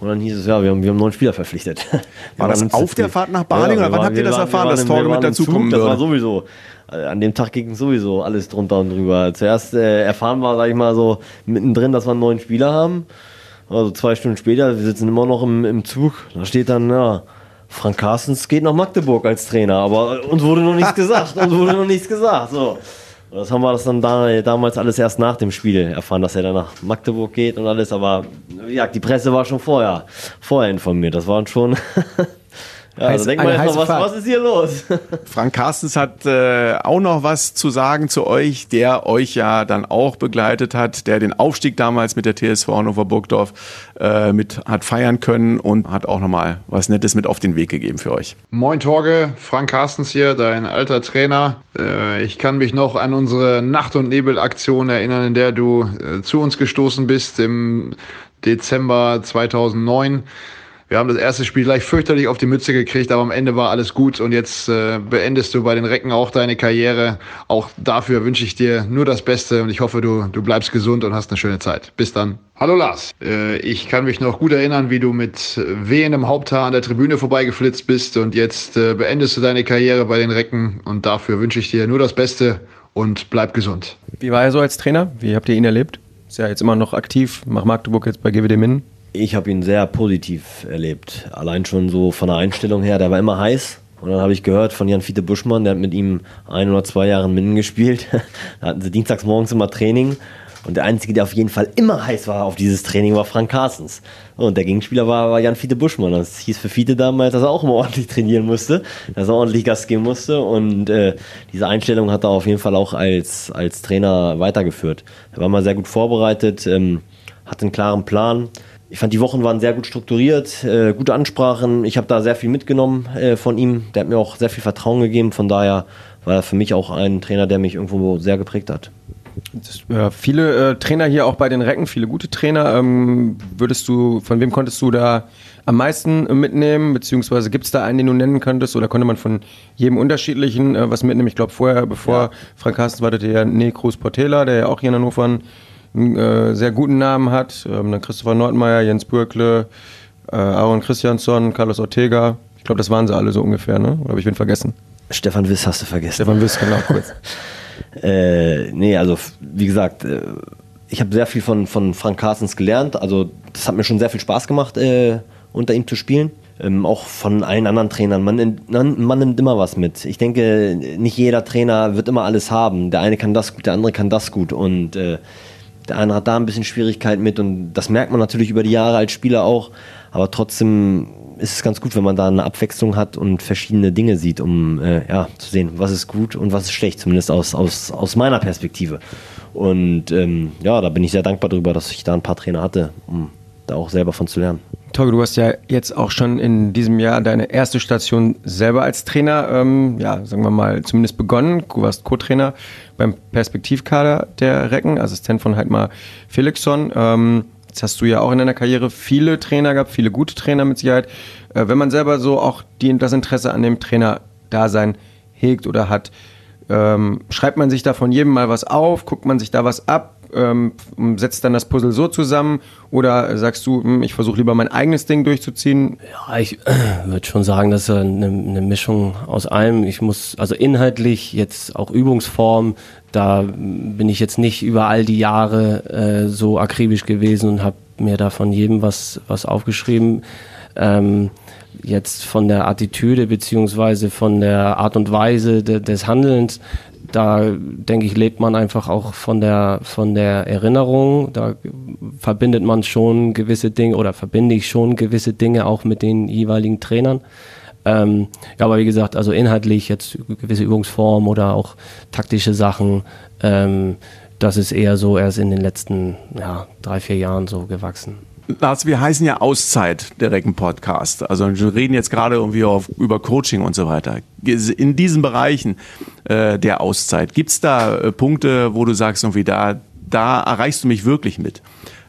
Und dann hieß es, ja, wir haben, wir haben neun Spieler verpflichtet. [LAUGHS] War das auf der Fahrt nach Balingen ja, oder wann habt ihr das waren, erfahren, dass Torge mit dazukommen würde? Das war sowieso. Äh, an dem Tag ging sowieso alles drunter und drüber. Zuerst äh, erfahren wir, sag ich mal, so mittendrin, dass wir einen neuen Spieler haben. Also zwei Stunden später, wir sitzen immer noch im, im Zug. Da steht dann, ja, Frank Carstens geht nach Magdeburg als Trainer, aber uns wurde noch nichts [LAUGHS] gesagt. Uns wurde noch nichts gesagt. So. das haben wir das dann da, damals alles erst nach dem Spiel erfahren, dass er dann nach Magdeburg geht und alles. Aber ja, die Presse war schon vorher, vorher informiert. Das waren schon [LAUGHS] Ja, heiß, denkt man jetzt noch, was, was, ist hier los? [LAUGHS] Frank Carstens hat äh, auch noch was zu sagen zu euch, der euch ja dann auch begleitet hat, der den Aufstieg damals mit der TSV Hannover Burgdorf äh, mit hat feiern können und hat auch nochmal was Nettes mit auf den Weg gegeben für euch. Moin Torge, Frank Carstens hier, dein alter Trainer. Äh, ich kann mich noch an unsere Nacht- und Nebel-Aktion erinnern, in der du äh, zu uns gestoßen bist im Dezember 2009. Wir haben das erste Spiel gleich fürchterlich auf die Mütze gekriegt, aber am Ende war alles gut und jetzt äh, beendest du bei den Recken auch deine Karriere. Auch dafür wünsche ich dir nur das Beste und ich hoffe, du, du bleibst gesund und hast eine schöne Zeit. Bis dann. Hallo Lars, äh, ich kann mich noch gut erinnern, wie du mit wehendem Haupthaar an der Tribüne vorbeigeflitzt bist und jetzt äh, beendest du deine Karriere bei den Recken und dafür wünsche ich dir nur das Beste und bleib gesund. Wie war er so als Trainer? Wie habt ihr ihn erlebt? Ist ja jetzt immer noch aktiv, macht Magdeburg jetzt bei GWD Minden. Ich habe ihn sehr positiv erlebt. Allein schon so von der Einstellung her, der war immer heiß. Und dann habe ich gehört von Jan-Fiete Buschmann, der hat mit ihm ein oder zwei Jahre in Minden gespielt. [LAUGHS] da hatten sie dienstags morgens immer Training. Und der Einzige, der auf jeden Fall immer heiß war auf dieses Training, war Frank Carstens. Und der Gegenspieler war, war Jan-Fiete Buschmann. Das hieß für Fiete damals, dass er auch immer [LAUGHS] ordentlich trainieren musste, dass er ordentlich Gas geben musste. Und äh, diese Einstellung hat er auf jeden Fall auch als, als Trainer weitergeführt. Er war mal sehr gut vorbereitet, ähm, hatte einen klaren Plan. Ich fand, die Wochen waren sehr gut strukturiert, äh, gute Ansprachen. Ich habe da sehr viel mitgenommen äh, von ihm. Der hat mir auch sehr viel Vertrauen gegeben. Von daher war er für mich auch ein Trainer, der mich irgendwo sehr geprägt hat. Das, ja, viele äh, Trainer hier auch bei den Recken, viele gute Trainer. Ähm, würdest du, von wem konntest du da am meisten mitnehmen? Beziehungsweise gibt es da einen, den du nennen könntest? Oder konnte man von jedem unterschiedlichen äh, was mitnehmen? Ich glaube, vorher, bevor ja. Frank Carsten war, der ja Nekrus Portela, der ja auch hier in Hannover einen äh, sehr guten Namen hat. Ähm, dann Christopher Nordmeier, Jens Bürkle, äh, Aaron Christiansson, Carlos Ortega. Ich glaube, das waren sie alle so ungefähr, ne? Oder habe ich wen vergessen? Stefan Wiss hast du vergessen. Stefan Wiss, genau, kurz. [LAUGHS] Äh, nee, also wie gesagt, äh, ich habe sehr viel von, von Frank Carstens gelernt. Also das hat mir schon sehr viel Spaß gemacht, äh, unter ihm zu spielen. Ähm, auch von allen anderen Trainern. Man, man, man, nimmt immer was mit. Ich denke, nicht jeder Trainer wird immer alles haben. Der eine kann das gut, der andere kann das gut. Und äh, der eine hat da ein bisschen Schwierigkeit mit. Und das merkt man natürlich über die Jahre als Spieler auch. Aber trotzdem ist es ganz gut, wenn man da eine Abwechslung hat und verschiedene Dinge sieht, um äh, ja, zu sehen, was ist gut und was ist schlecht, zumindest aus, aus, aus meiner Perspektive. Und ähm, ja, da bin ich sehr dankbar darüber, dass ich da ein paar Trainer hatte, um da auch selber von zu lernen. Torge, du hast ja jetzt auch schon in diesem Jahr deine erste Station selber als Trainer, ähm, ja, sagen wir mal, zumindest begonnen. Du warst Co-Trainer beim Perspektivkader der Recken, Assistent von Heidmar Felixson. Ähm, Jetzt hast du ja auch in deiner Karriere viele Trainer gehabt, viele gute Trainer mit Sicherheit. Äh, wenn man selber so auch die, das Interesse an dem Trainer-Dasein hegt oder hat, ähm, schreibt man sich da von jedem mal was auf, guckt man sich da was ab, ähm, setzt dann das Puzzle so zusammen oder sagst du, hm, ich versuche lieber mein eigenes Ding durchzuziehen? Ja, ich äh, würde schon sagen, dass eine, eine Mischung aus allem. Ich muss also inhaltlich jetzt auch Übungsform, da bin ich jetzt nicht über all die Jahre äh, so akribisch gewesen und habe mir da von jedem was was aufgeschrieben. Ähm, jetzt von der Attitüde beziehungsweise von der Art und Weise de, des Handelns da denke ich, lebt man einfach auch von der, von der Erinnerung. Da verbindet man schon gewisse Dinge oder verbinde ich schon gewisse Dinge auch mit den jeweiligen Trainern. Ähm, ja, aber wie gesagt, also inhaltlich jetzt gewisse Übungsformen oder auch taktische Sachen, ähm, das ist eher so erst in den letzten ja, drei, vier Jahren so gewachsen. Lars, wir heißen ja Auszeit der Recken Podcast. Also wir reden jetzt gerade irgendwie auf, über Coaching und so weiter. In diesen Bereichen äh, der Auszeit, gibt es da äh, Punkte, wo du sagst, irgendwie da, da erreichst du mich wirklich mit?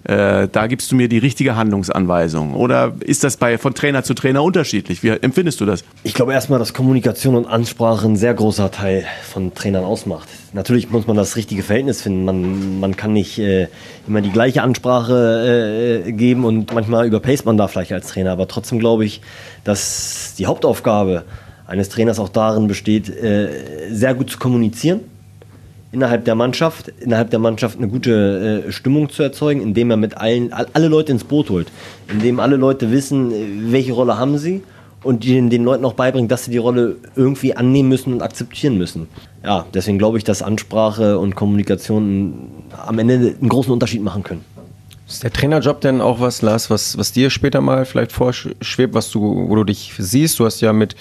Äh, da gibst du mir die richtige Handlungsanweisung? Oder ist das bei, von Trainer zu Trainer unterschiedlich? Wie empfindest du das? Ich glaube erstmal, dass Kommunikation und Ansprache ein sehr großer Teil von Trainern ausmacht. Natürlich muss man das richtige Verhältnis finden. Man, man kann nicht äh, immer die gleiche Ansprache äh, geben und manchmal überpaced man da vielleicht als Trainer. Aber trotzdem glaube ich, dass die Hauptaufgabe eines Trainers auch darin besteht, äh, sehr gut zu kommunizieren innerhalb der Mannschaft, innerhalb der Mannschaft eine gute äh, Stimmung zu erzeugen, indem er mit allen, alle Leute ins Boot holt, indem alle Leute wissen, äh, welche Rolle haben sie und den, den Leuten auch beibringt, dass sie die Rolle irgendwie annehmen müssen und akzeptieren müssen. Ja, deswegen glaube ich, dass Ansprache und Kommunikation am Ende einen großen Unterschied machen können. Ist der Trainerjob denn auch was, Lars, was, was dir später mal vielleicht vorschwebt, was du, wo du dich siehst? Du hast ja mit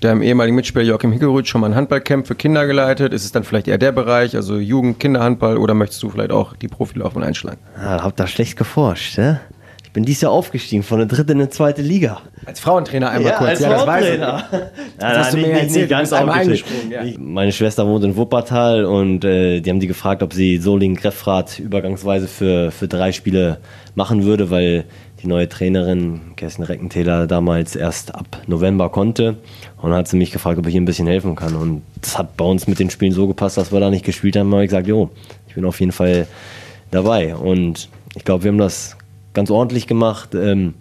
deinem ehemaligen Mitspieler Joachim Hickelrüth schon mal ein Handballcamp für Kinder geleitet. Ist es dann vielleicht eher der Bereich, also Jugend, Kinderhandball oder möchtest du vielleicht auch die Profilaufbahn einschlagen? Ja, hab da schlecht geforscht, ne? Ich bin dieses Jahr aufgestiegen von der dritten in die zweite Liga. Als Frauentrainer einmal ja, kurz. Als ja, Frauentrainer. das, [LAUGHS] das hast du mir nicht, erzählt, ganz eingesprungen. Ja. Meine Schwester wohnt in Wuppertal und äh, die haben die gefragt, ob sie Solingen Greffrath übergangsweise für, für drei Spiele machen würde, weil die neue Trainerin Kerstin Reckentäler damals erst ab November konnte. Und dann hat sie mich gefragt, ob ich ihr ein bisschen helfen kann. Und das hat bei uns mit den Spielen so gepasst, dass wir da nicht gespielt haben. Da habe ich gesagt, jo, ich bin auf jeden Fall dabei. Und ich glaube, wir haben das ganz ordentlich gemacht. Ähm,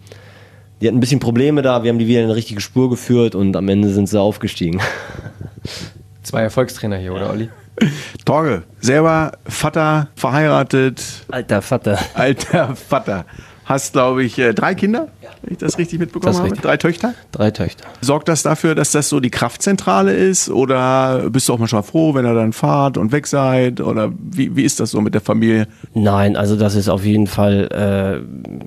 die hatten ein bisschen Probleme da, wir haben die wieder in eine richtige Spur geführt und am Ende sind sie aufgestiegen. [LAUGHS] Zwei Erfolgstrainer hier, oder Olli? [LAUGHS] Torge, selber Vater, verheiratet. Alter Vater. Alter Vater. Hast, glaube ich, äh, drei Kinder, wenn ich das richtig mitbekommen Das habe. richtig. Drei Töchter. Drei Töchter. Sorgt das dafür, dass das so die Kraftzentrale ist? Oder bist du auch manchmal froh, wenn ihr dann fahrt und weg seid? Oder wie, wie ist das so mit der Familie? Nein, also das ist auf jeden Fall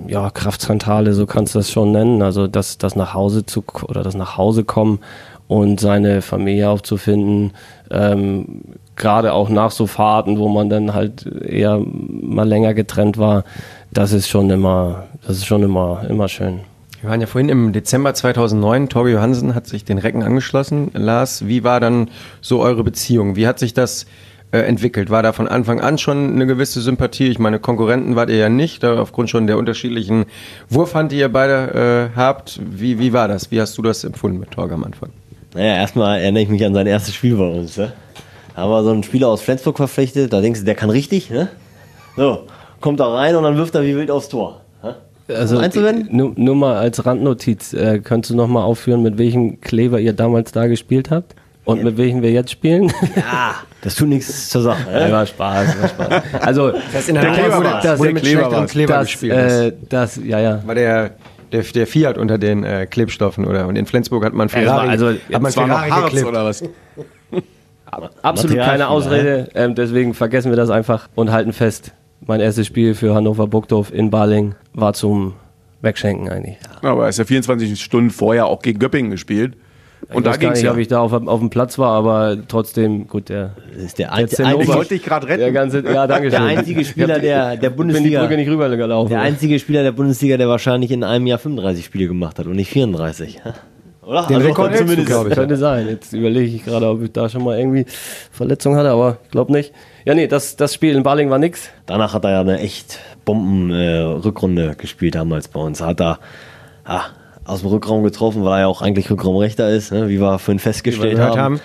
äh, ja Kraftzentrale, so kannst du das schon nennen. Also das, das nach Hause zu oder das nach Hause kommen und seine Familie aufzufinden, ähm, gerade auch nach so Fahrten, wo man dann halt eher mal länger getrennt war, das ist schon immer, das ist schon immer, immer schön. Wir waren ja vorhin im Dezember 2009. Torge Johansen hat sich den Recken angeschlossen. Lars, wie war dann so eure Beziehung? Wie hat sich das äh, entwickelt? War da von Anfang an schon eine gewisse Sympathie? Ich meine, Konkurrenten wart ihr ja nicht, aufgrund schon der unterschiedlichen Wurfhand, die ihr beide äh, habt. Wie, wie war das? Wie hast du das empfunden mit Torge am Anfang? Naja, erstmal erinnere ich mich an sein erstes Spiel bei uns. Ne? Da haben wir so einen Spieler aus Flensburg verpflichtet, da denkst du, der kann richtig. Ne? So, kommt da rein und dann wirft er wie wild aufs Tor. Also einzuwenden? nur, nur mal als Randnotiz, äh, könntest du noch mal aufführen, mit welchem Kleber ihr damals da gespielt habt und mit welchem wir jetzt spielen? Ja, das tut nichts zur Sache. Ja, war Spaß, war Spaß. Also Das in der Der Kleber wurde, das, wurde mit Kleber schlechterem war's. Kleber das, gespielt. äh, das, ja, ja. war der, der, der Fiat unter den äh, Klebstoffen, oder? Und in Flensburg hat man Ja, Ferrari, also- hat man Es war noch Ferrari Harz geklebt. oder was? [LAUGHS] Absolut keine Ausrede, ähm, deswegen vergessen wir das einfach und halten fest. Mein erstes Spiel für Hannover Burgdorf in Baling war zum Wegschenken eigentlich. Aber er ist ja 24 Stunden vorher auch gegen Göppingen gespielt. Und da weiß ging gar es nicht, ja. ob ich da auf, auf dem Platz war, aber trotzdem, gut, der, Das ist der, der ein, Ich Zinnober- wollte dich gerade retten. der ganze, ja, danke schön. der einzige Spieler der, der bin die Bundesliga. Brücke nicht rübergelaufen. Der einzige Spieler der Bundesliga, der wahrscheinlich in einem Jahr 35 Spiele gemacht hat und nicht 34. Oder? Den Rekord hältst du, zumindest. glaub ich. Könnte sein. Jetzt überlege ich gerade, ob ich da schon mal irgendwie Verletzung hatte, aber ich glaube nicht. Ja, nee, das, das Spiel in Baling war nix. Danach hat er ja eine echt Bomben-Rückrunde gespielt damals bei uns. Hat er ja, aus dem Rückraum getroffen, weil er ja auch eigentlich Rückraumrechter ist, ne, wie wir vorhin festgestellt gehört haben. haben.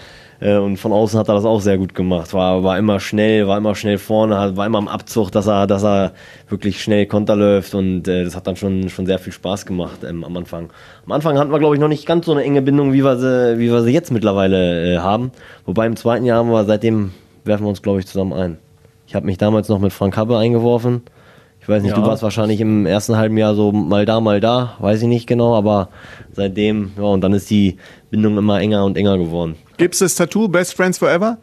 Äh, Und von außen hat er das auch sehr gut gemacht. War, war immer schnell, war immer schnell vorne, war immer im Abzug, dass er, dass er wirklich schnell Konter läuft und äh, das hat dann schon, schon sehr viel Spaß gemacht ähm, am Anfang. Am Anfang hatten wir, glaube ich, noch nicht ganz so eine enge Bindung, wie wir sie, wie wir sie jetzt mittlerweile äh, haben. Wobei im zweiten Jahr haben wir, seitdem werfen wir uns, glaube ich, zusammen ein. Ich habe mich damals noch mit Frank Habbe eingeworfen. Ich weiß nicht, Ja. du warst wahrscheinlich im ersten halben Jahr so mal da, mal da, weiß ich nicht genau, aber seitdem, ja, und dann ist die Bindung immer enger und enger geworden. Gibt es das Tattoo Best Friends Forever?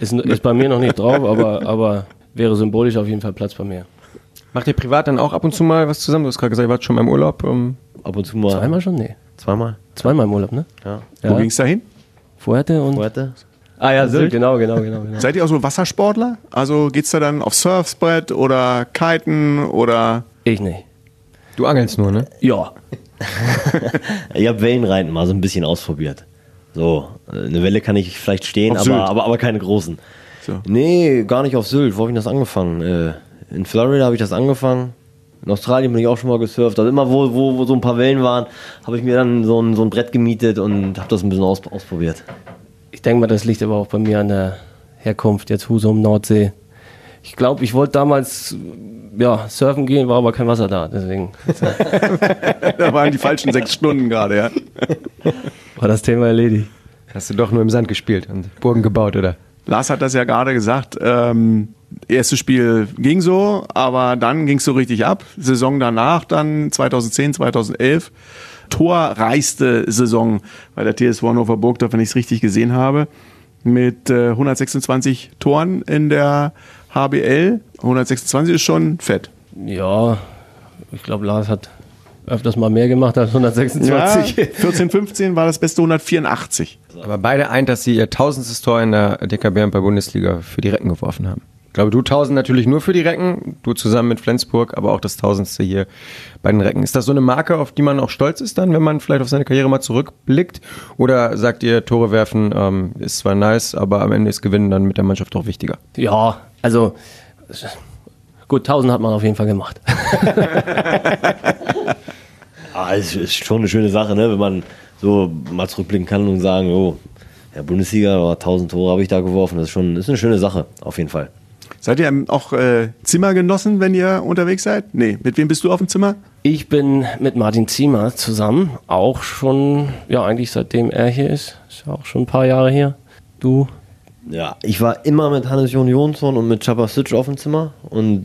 Ist, ist bei mir noch nicht drauf, aber, aber wäre symbolisch auf jeden Fall Platz bei mir. Macht ihr privat dann auch ab und zu mal was zusammen? Du hast gerade gesagt, ihr wart schon mal im Urlaub. Ähm, Ab und zu mal. Zweimal schon? Nee. Zweimal? Zweimal im Urlaub, ne? Ja. Wo Ja. ging es dahin? Fuerte und. Heute? Ah ja, Sylt, genau, genau, genau. genau. Seid ihr auch so Wassersportler? Also geht's da dann auf Surfsbrett oder Kiten oder Ich nicht. du angelst nur, ne? Ja. [LAUGHS] Ich habe Wellenreiten mal so ein bisschen ausprobiert. So, eine Welle kann ich vielleicht stehen, aber, aber, aber keine großen. so? Nee, gar nicht auf Sylt. Wo habe ich das angefangen? Äh, in Florida habe ich das angefangen. In Australien bin ich auch schon mal gesurft. Also immer, wo, wo, wo so ein paar Wellen waren, habe ich mir dann so ein, so ein Brett gemietet und habe das ein bisschen aus, ausprobiert. Ich denke mal, das liegt aber auch bei mir an der Herkunft, jetzt Husum, Nordsee. Ich glaube, ich wollte damals ja, surfen gehen, war aber kein Wasser da. Deswegen [LAUGHS] Da waren die falschen sechs Stunden gerade, ja. [LAUGHS] war das Thema erledigt. Hast du doch nur im Sand gespielt und Burgen gebaut, oder? Lars hat das ja gerade gesagt. Ähm, erstes Spiel ging so, aber dann ging es so richtig ab. Saison danach, dann 2010, 2011. Torreichste Saison bei der TSV Hannover Burgdorf, wenn ich es richtig gesehen habe. Mit äh, 126 Toren in der HBL. 126 ist schon fett. Ja, ich glaube, Lars hat öfters mal mehr gemacht als 126. 14, 15 war das beste 184. Aber beide eint, dass sie ihr tausendstes Tor in der DKB und bei Bundesliga für die Recken geworfen haben. Ich glaube, du tausend natürlich nur für die Recken, du zusammen mit Flensburg, aber auch das tausendste hier bei den Recken. Ist das so eine Marke, auf die man auch stolz ist dann, wenn man vielleicht auf seine Karriere mal zurückblickt? Oder sagt ihr, Tore werfen ähm, ist zwar nice, aber am Ende ist Gewinnen dann mit der Mannschaft auch wichtiger? Ja, also gut, 1000 hat man auf jeden Fall gemacht. [LAUGHS] [LAUGHS] Ah, es ist schon eine schöne Sache, ne? wenn man so mal zurückblicken kann und sagen, oh, ja, Bundesliga, oh, 1000 Tore habe ich da geworfen. Das ist schon das ist eine schöne Sache, auf jeden Fall. Seid ihr auch äh, Zimmergenossen, wenn ihr unterwegs seid? Nee, mit wem bist du auf dem Zimmer? Ich bin mit Martin Ziemer zusammen, auch schon, ja, eigentlich seitdem er hier ist. Ist ja auch schon ein paar Jahre hier. Du? Ja, ich war immer mit Hannes Jon Jonsson und mit Chapa Stitch auf dem Zimmer und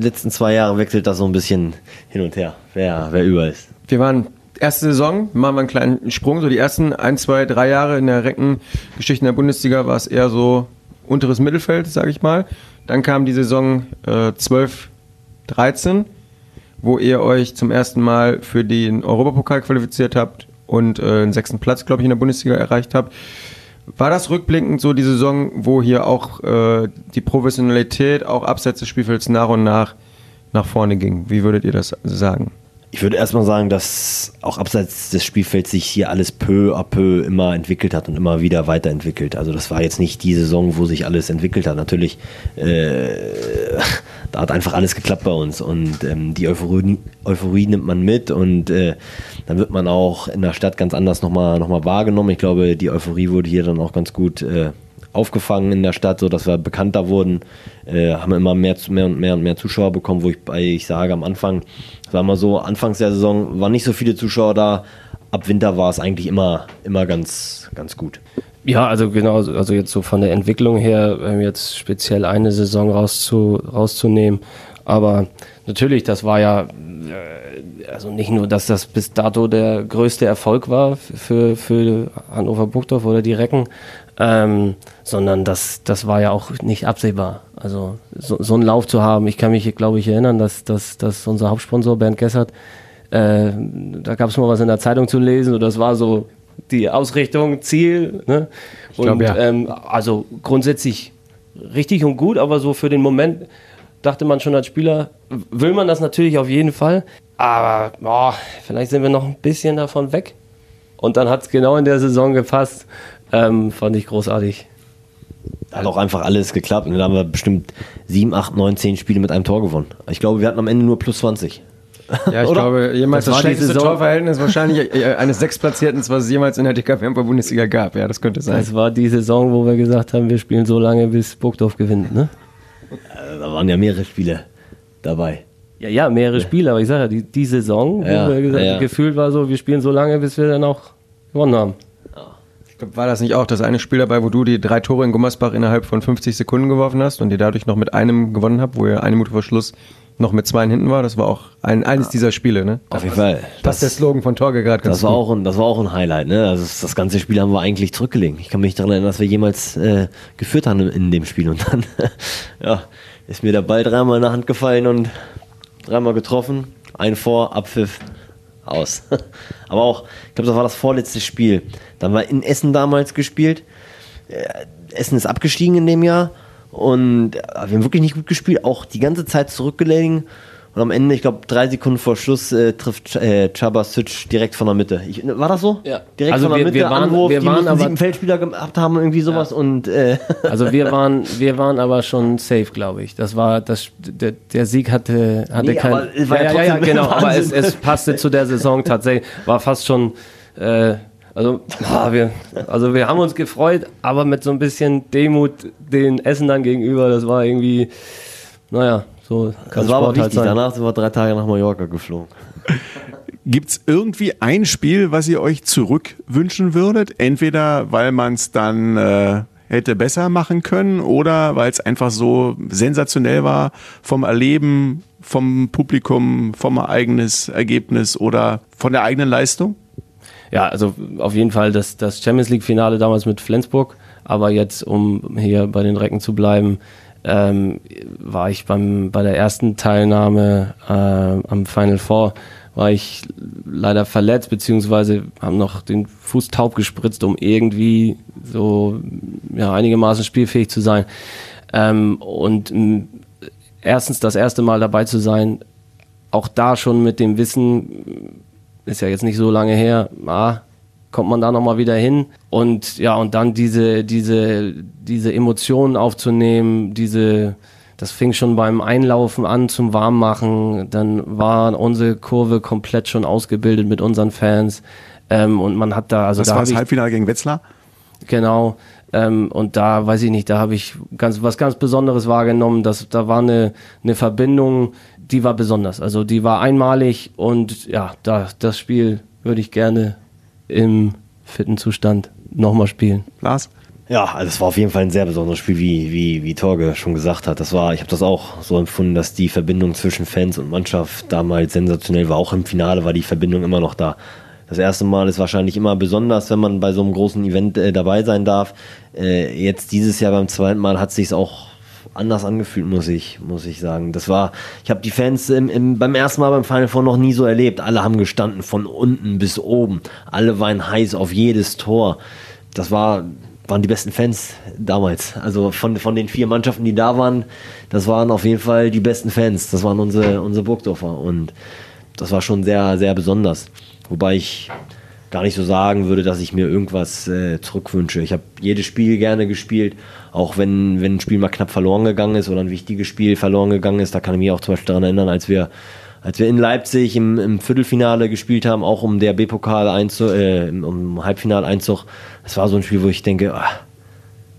letzten zwei Jahre wechselt das so ein bisschen hin und her, wer, wer über ist. Wir waren erste Saison, machen wir einen kleinen Sprung. So die ersten ein, zwei, drei Jahre in der Reckengeschichte in der Bundesliga war es eher so unteres Mittelfeld, sage ich mal. Dann kam die Saison äh, 12, 13, wo ihr euch zum ersten Mal für den Europapokal qualifiziert habt und äh, den sechsten Platz, glaube ich, in der Bundesliga erreicht habt. War das rückblickend so die Saison, wo hier auch äh, die Professionalität auch abseits des Spielfelds nach und nach nach vorne ging? Wie würdet ihr das sagen? Ich würde erstmal sagen, dass auch abseits des Spielfelds sich hier alles peu à peu immer entwickelt hat und immer wieder weiterentwickelt. Also das war jetzt nicht die Saison, wo sich alles entwickelt hat. Natürlich, äh, [LAUGHS] da hat einfach alles geklappt bei uns und ähm, die Euphorie, Euphorie, nimmt man mit und äh, dann wird man auch in der Stadt ganz anders nochmal noch mal wahrgenommen. Ich glaube, die Euphorie wurde hier dann auch ganz gut äh, aufgefangen in der Stadt, sodass wir bekannter wurden, äh, haben immer mehr, mehr und mehr und mehr Zuschauer bekommen, wo ich bei, ich sage am Anfang, sagen wir so, Anfangs der Saison waren nicht so viele Zuschauer da, ab Winter war es eigentlich immer, immer ganz, ganz gut. Ja, also genau, also jetzt so von der Entwicklung her, ähm, jetzt speziell eine Saison rauszu, rauszunehmen, aber natürlich, das war ja, äh, also nicht nur, dass das bis dato der größte Erfolg war für, für Hannover Burgdorf oder die Recken, ähm, sondern das, das war ja auch nicht absehbar. Also so, so einen Lauf zu haben, ich kann mich, glaube ich, erinnern, dass, dass, dass unser Hauptsponsor Bernd Gessert, äh, da gab es mal was in der Zeitung zu lesen und das war so die Ausrichtung, Ziel. Ne? Und glaub, ja. ähm, also grundsätzlich richtig und gut, aber so für den Moment dachte man schon als Spieler, will man das natürlich auf jeden Fall, aber boah, vielleicht sind wir noch ein bisschen davon weg. Und dann hat es genau in der Saison gepasst. Ähm, fand ich großartig. Hat auch einfach alles geklappt. Und dann haben wir bestimmt 7, 8, 9, 10 Spiele mit einem Tor gewonnen. Ich glaube, wir hatten am Ende nur plus 20. Ja, ich [LAUGHS] glaube, jemals das, das schlechteste Torverhältnis wahrscheinlich äh, eines Sechsplatzierten, was es jemals in der DKW-Bundesliga gab. Ja, das könnte sein. Das war die Saison, wo wir gesagt haben, wir spielen so lange, bis Burgdorf gewinnt, ne? Äh, da waren ja mehrere Spiele dabei. Ja, ja, mehrere Spiele, aber ich sage ja, die, die Saison, ja, wo wir gesagt, ja. gefühlt war so, wir spielen so lange, bis wir dann auch gewonnen haben. War das nicht auch das eine Spiel dabei, wo du die drei Tore in Gummersbach innerhalb von 50 Sekunden geworfen hast und ihr dadurch noch mit einem gewonnen habt, wo ihr eine Minute vor Schluss noch mit zwei hinten war? Das war auch ein, eines dieser Spiele, ne? Auf jeden Fall. Das, ist der Slogan von Torge gerade ganz das war auch ein, Das war auch ein Highlight, ne? Also das ganze Spiel haben wir eigentlich zurückgelegt. Ich kann mich daran erinnern, dass wir jemals äh, geführt haben in dem Spiel und dann [LAUGHS] ja, ist mir der Ball dreimal in der Hand gefallen und dreimal getroffen. Ein Vor, Abpfiff, aus. [LAUGHS] Aber auch, ich glaube, das war das vorletzte Spiel. Dann war in Essen damals gespielt. Äh, Essen ist abgestiegen in dem Jahr und wir haben wirklich nicht gut gespielt, auch die ganze Zeit zurückgelegen und am Ende, ich glaube, drei Sekunden vor Schluss äh, trifft äh, Cabasic direkt von der Mitte. Ich, war das so? Ja. Direkt also von der wir, Mitte, wir waren, Anwurf, wir waren aber sieben Feldspieler gehabt haben, irgendwie sowas. Ja. Und, äh [LAUGHS] also wir waren, wir waren aber schon safe, glaube ich. Das war, das, der, der Sieg hatte, hatte nee, kein... Aber war ja, ja, ja, genau, aber es, es passte zu der Saison tatsächlich. War fast schon... Äh, also, boah, wir, also wir haben uns gefreut, aber mit so ein bisschen Demut den Essen dann gegenüber. Das war irgendwie, naja, so das war aber wichtig. Halt Danach sind wir drei Tage nach Mallorca geflogen. [LAUGHS] Gibt es irgendwie ein Spiel, was ihr euch zurückwünschen würdet? Entweder weil man es dann äh, hätte besser machen können oder weil es einfach so sensationell war vom Erleben, vom Publikum, vom eigenes Ergebnis oder von der eigenen Leistung? Ja, also auf jeden Fall das, das Champions League-Finale damals mit Flensburg. Aber jetzt, um hier bei den Recken zu bleiben, ähm, war ich beim, bei der ersten Teilnahme äh, am Final Four, war ich leider verletzt, beziehungsweise haben noch den Fuß taub gespritzt, um irgendwie so ja, einigermaßen spielfähig zu sein. Ähm, und erstens das erste Mal dabei zu sein, auch da schon mit dem Wissen, ist ja jetzt nicht so lange her, ah, kommt man da nochmal wieder hin und ja, und dann diese, diese, diese Emotionen aufzunehmen, diese, das fing schon beim Einlaufen an zum Warmmachen, dann war unsere Kurve komplett schon ausgebildet mit unseren Fans ähm, und man hat da, also das da war das Halbfinale gegen Wetzlar? Genau. Ähm, und da weiß ich nicht, da habe ich ganz, was ganz Besonderes wahrgenommen. Dass, da war eine, eine Verbindung, die war besonders. Also die war einmalig und ja, da, das Spiel würde ich gerne im fitten Zustand nochmal spielen. Lars? Ja, also es war auf jeden Fall ein sehr besonderes Spiel, wie, wie, wie Torge schon gesagt hat. Das war, ich habe das auch so empfunden, dass die Verbindung zwischen Fans und Mannschaft damals sensationell war. Auch im Finale war die Verbindung immer noch da. Das erste Mal ist wahrscheinlich immer besonders, wenn man bei so einem großen Event äh, dabei sein darf. Äh, jetzt dieses Jahr beim zweiten Mal hat sich auch anders angefühlt, muss ich, muss ich sagen. Das war, ich habe die Fans im, im, beim ersten Mal beim Final Four noch nie so erlebt. Alle haben gestanden von unten bis oben. Alle waren heiß auf jedes Tor. Das war waren die besten Fans damals. Also von, von den vier Mannschaften, die da waren, das waren auf jeden Fall die besten Fans. Das waren unsere, unsere Burgdorfer. Und das war schon sehr, sehr besonders. Wobei ich gar nicht so sagen würde, dass ich mir irgendwas äh, zurückwünsche. Ich habe jedes Spiel gerne gespielt, auch wenn, wenn ein Spiel mal knapp verloren gegangen ist oder ein wichtiges Spiel verloren gegangen ist. Da kann ich mich auch zum Beispiel daran erinnern, als wir als wir in Leipzig im, im Viertelfinale gespielt haben, auch um der B-Pokal Einzug, äh, um Halbfinaleinzug, das war so ein Spiel, wo ich denke, ach,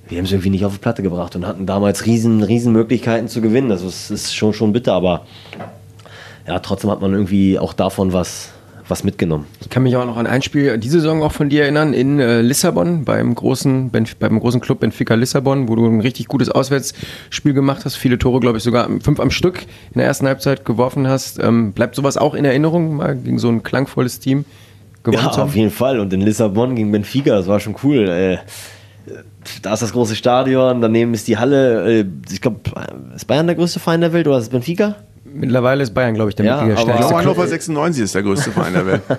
wir haben es irgendwie nicht auf die Platte gebracht und hatten damals riesen, riesen Möglichkeiten zu gewinnen. Also es ist schon, schon bitter, aber ja, trotzdem hat man irgendwie auch davon was, was mitgenommen. Ich kann mich auch noch an ein Spiel diese Saison auch von dir erinnern, in äh, Lissabon, beim großen, Benf beim großen Club Benfica Lissabon, wo du ein richtig gutes Auswärtsspiel gemacht hast, viele Tore, glaube ich, sogar fünf am Stück in der ersten Halbzeit geworfen hast. Ähm, bleibt sowas auch in Erinnerung, mal gegen so ein klangvolles Team gewonnen ja, zu haben? auf jeden Fall. Und in Lissabon gegen Benfica, das war schon cool. Äh, da ist das große Stadion, daneben ist die Halle. Äh, ich glaube, ist Bayern der größte Verein der Welt oder ist es Benfica? Mittlerweile ist Bayern, glaube ich, der ja, Mitgliederstärkste. Hannover 96 ist der größte Verein der Welt. [LAUGHS]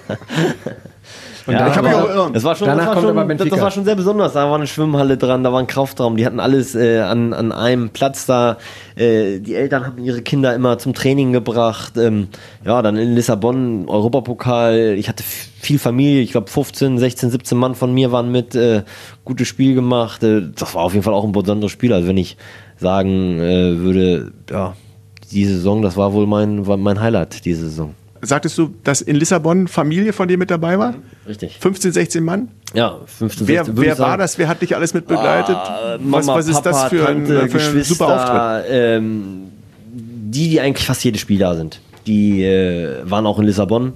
Und ja, ich habe mich auch irren. Das war schon, Danach das war schon, das, das war schon sehr besonders. Da war eine Schwimmhalle dran, da war ein Kraftraum. Die hatten alles äh, an, an einem Platz da. Äh, die Eltern haben ihre Kinder immer zum Training gebracht. Ähm, ja, dann in Lissabon, Europapokal. Ich hatte viel Familie. Ich glaube, 15, 16, 17 Mann von mir waren mit. Äh, gutes Spiel gemacht. Äh, das war auf jeden Fall auch ein besonderes Spiel. Also wenn ich sagen äh, würde, ja, diese Saison, das war wohl mein, mein Highlight, diese Saison. Sagtest du, dass in Lissabon Familie von dir mit dabei war? Richtig. 15, 16 Mann? Ja, 15, 16. Wer, wer war das? Wer hat dich alles mit begleitet? Ah, Mama, was, was ist das für, Tante, ein, für ein super Auftritt? Ähm, die, die eigentlich fast jedes Spiel da sind. Die äh, waren auch in Lissabon.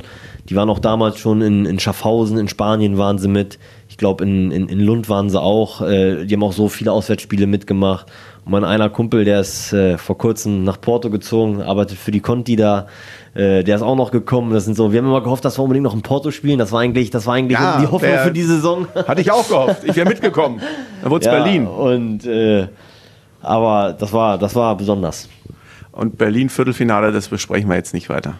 Die waren auch damals schon in, in Schaffhausen, in Spanien waren sie mit. Ich glaube, in, in, in Lund waren sie auch. Äh, die haben auch so viele Auswärtsspiele mitgemacht. Und mein einer Kumpel, der ist äh, vor kurzem nach Porto gezogen, arbeitet für die Conti da. Äh, der ist auch noch gekommen. Das sind so, wir haben immer gehofft, dass wir unbedingt noch in Porto spielen. Das war eigentlich, das war eigentlich ja, die Hoffnung für die Saison. Hatte ich auch gehofft. Ich wäre mitgekommen. Dann wurde es [LAUGHS] ja, Berlin. Und äh, aber das war, das war besonders. Und Berlin Viertelfinale, das besprechen wir jetzt nicht weiter.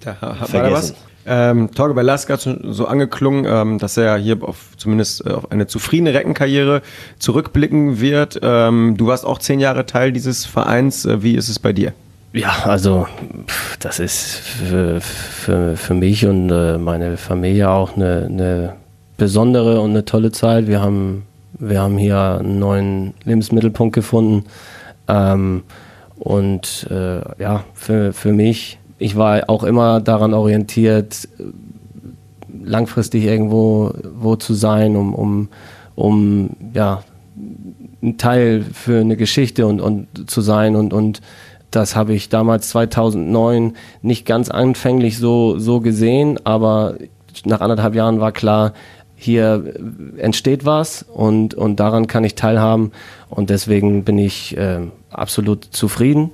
Da hat man was. Ähm, Torge Belaska hat so angeklungen, ähm, dass er hier auf zumindest äh, auf eine zufriedene Reckenkarriere zurückblicken wird. Ähm, du warst auch zehn Jahre Teil dieses Vereins. Äh, wie ist es bei dir? Ja, also das ist für, für, für mich und äh, meine Familie auch eine, eine besondere und eine tolle Zeit. Wir haben, wir haben hier einen neuen Lebensmittelpunkt gefunden. Ähm, und äh, ja, für, für mich ich war auch immer daran orientiert, langfristig irgendwo wo zu sein, um, um, um ja, ein Teil für eine Geschichte und, und zu sein. Und, und das habe ich damals 2009 nicht ganz anfänglich so, so gesehen, aber nach anderthalb Jahren war klar, hier entsteht was und, und daran kann ich teilhaben. Und deswegen bin ich äh, absolut zufrieden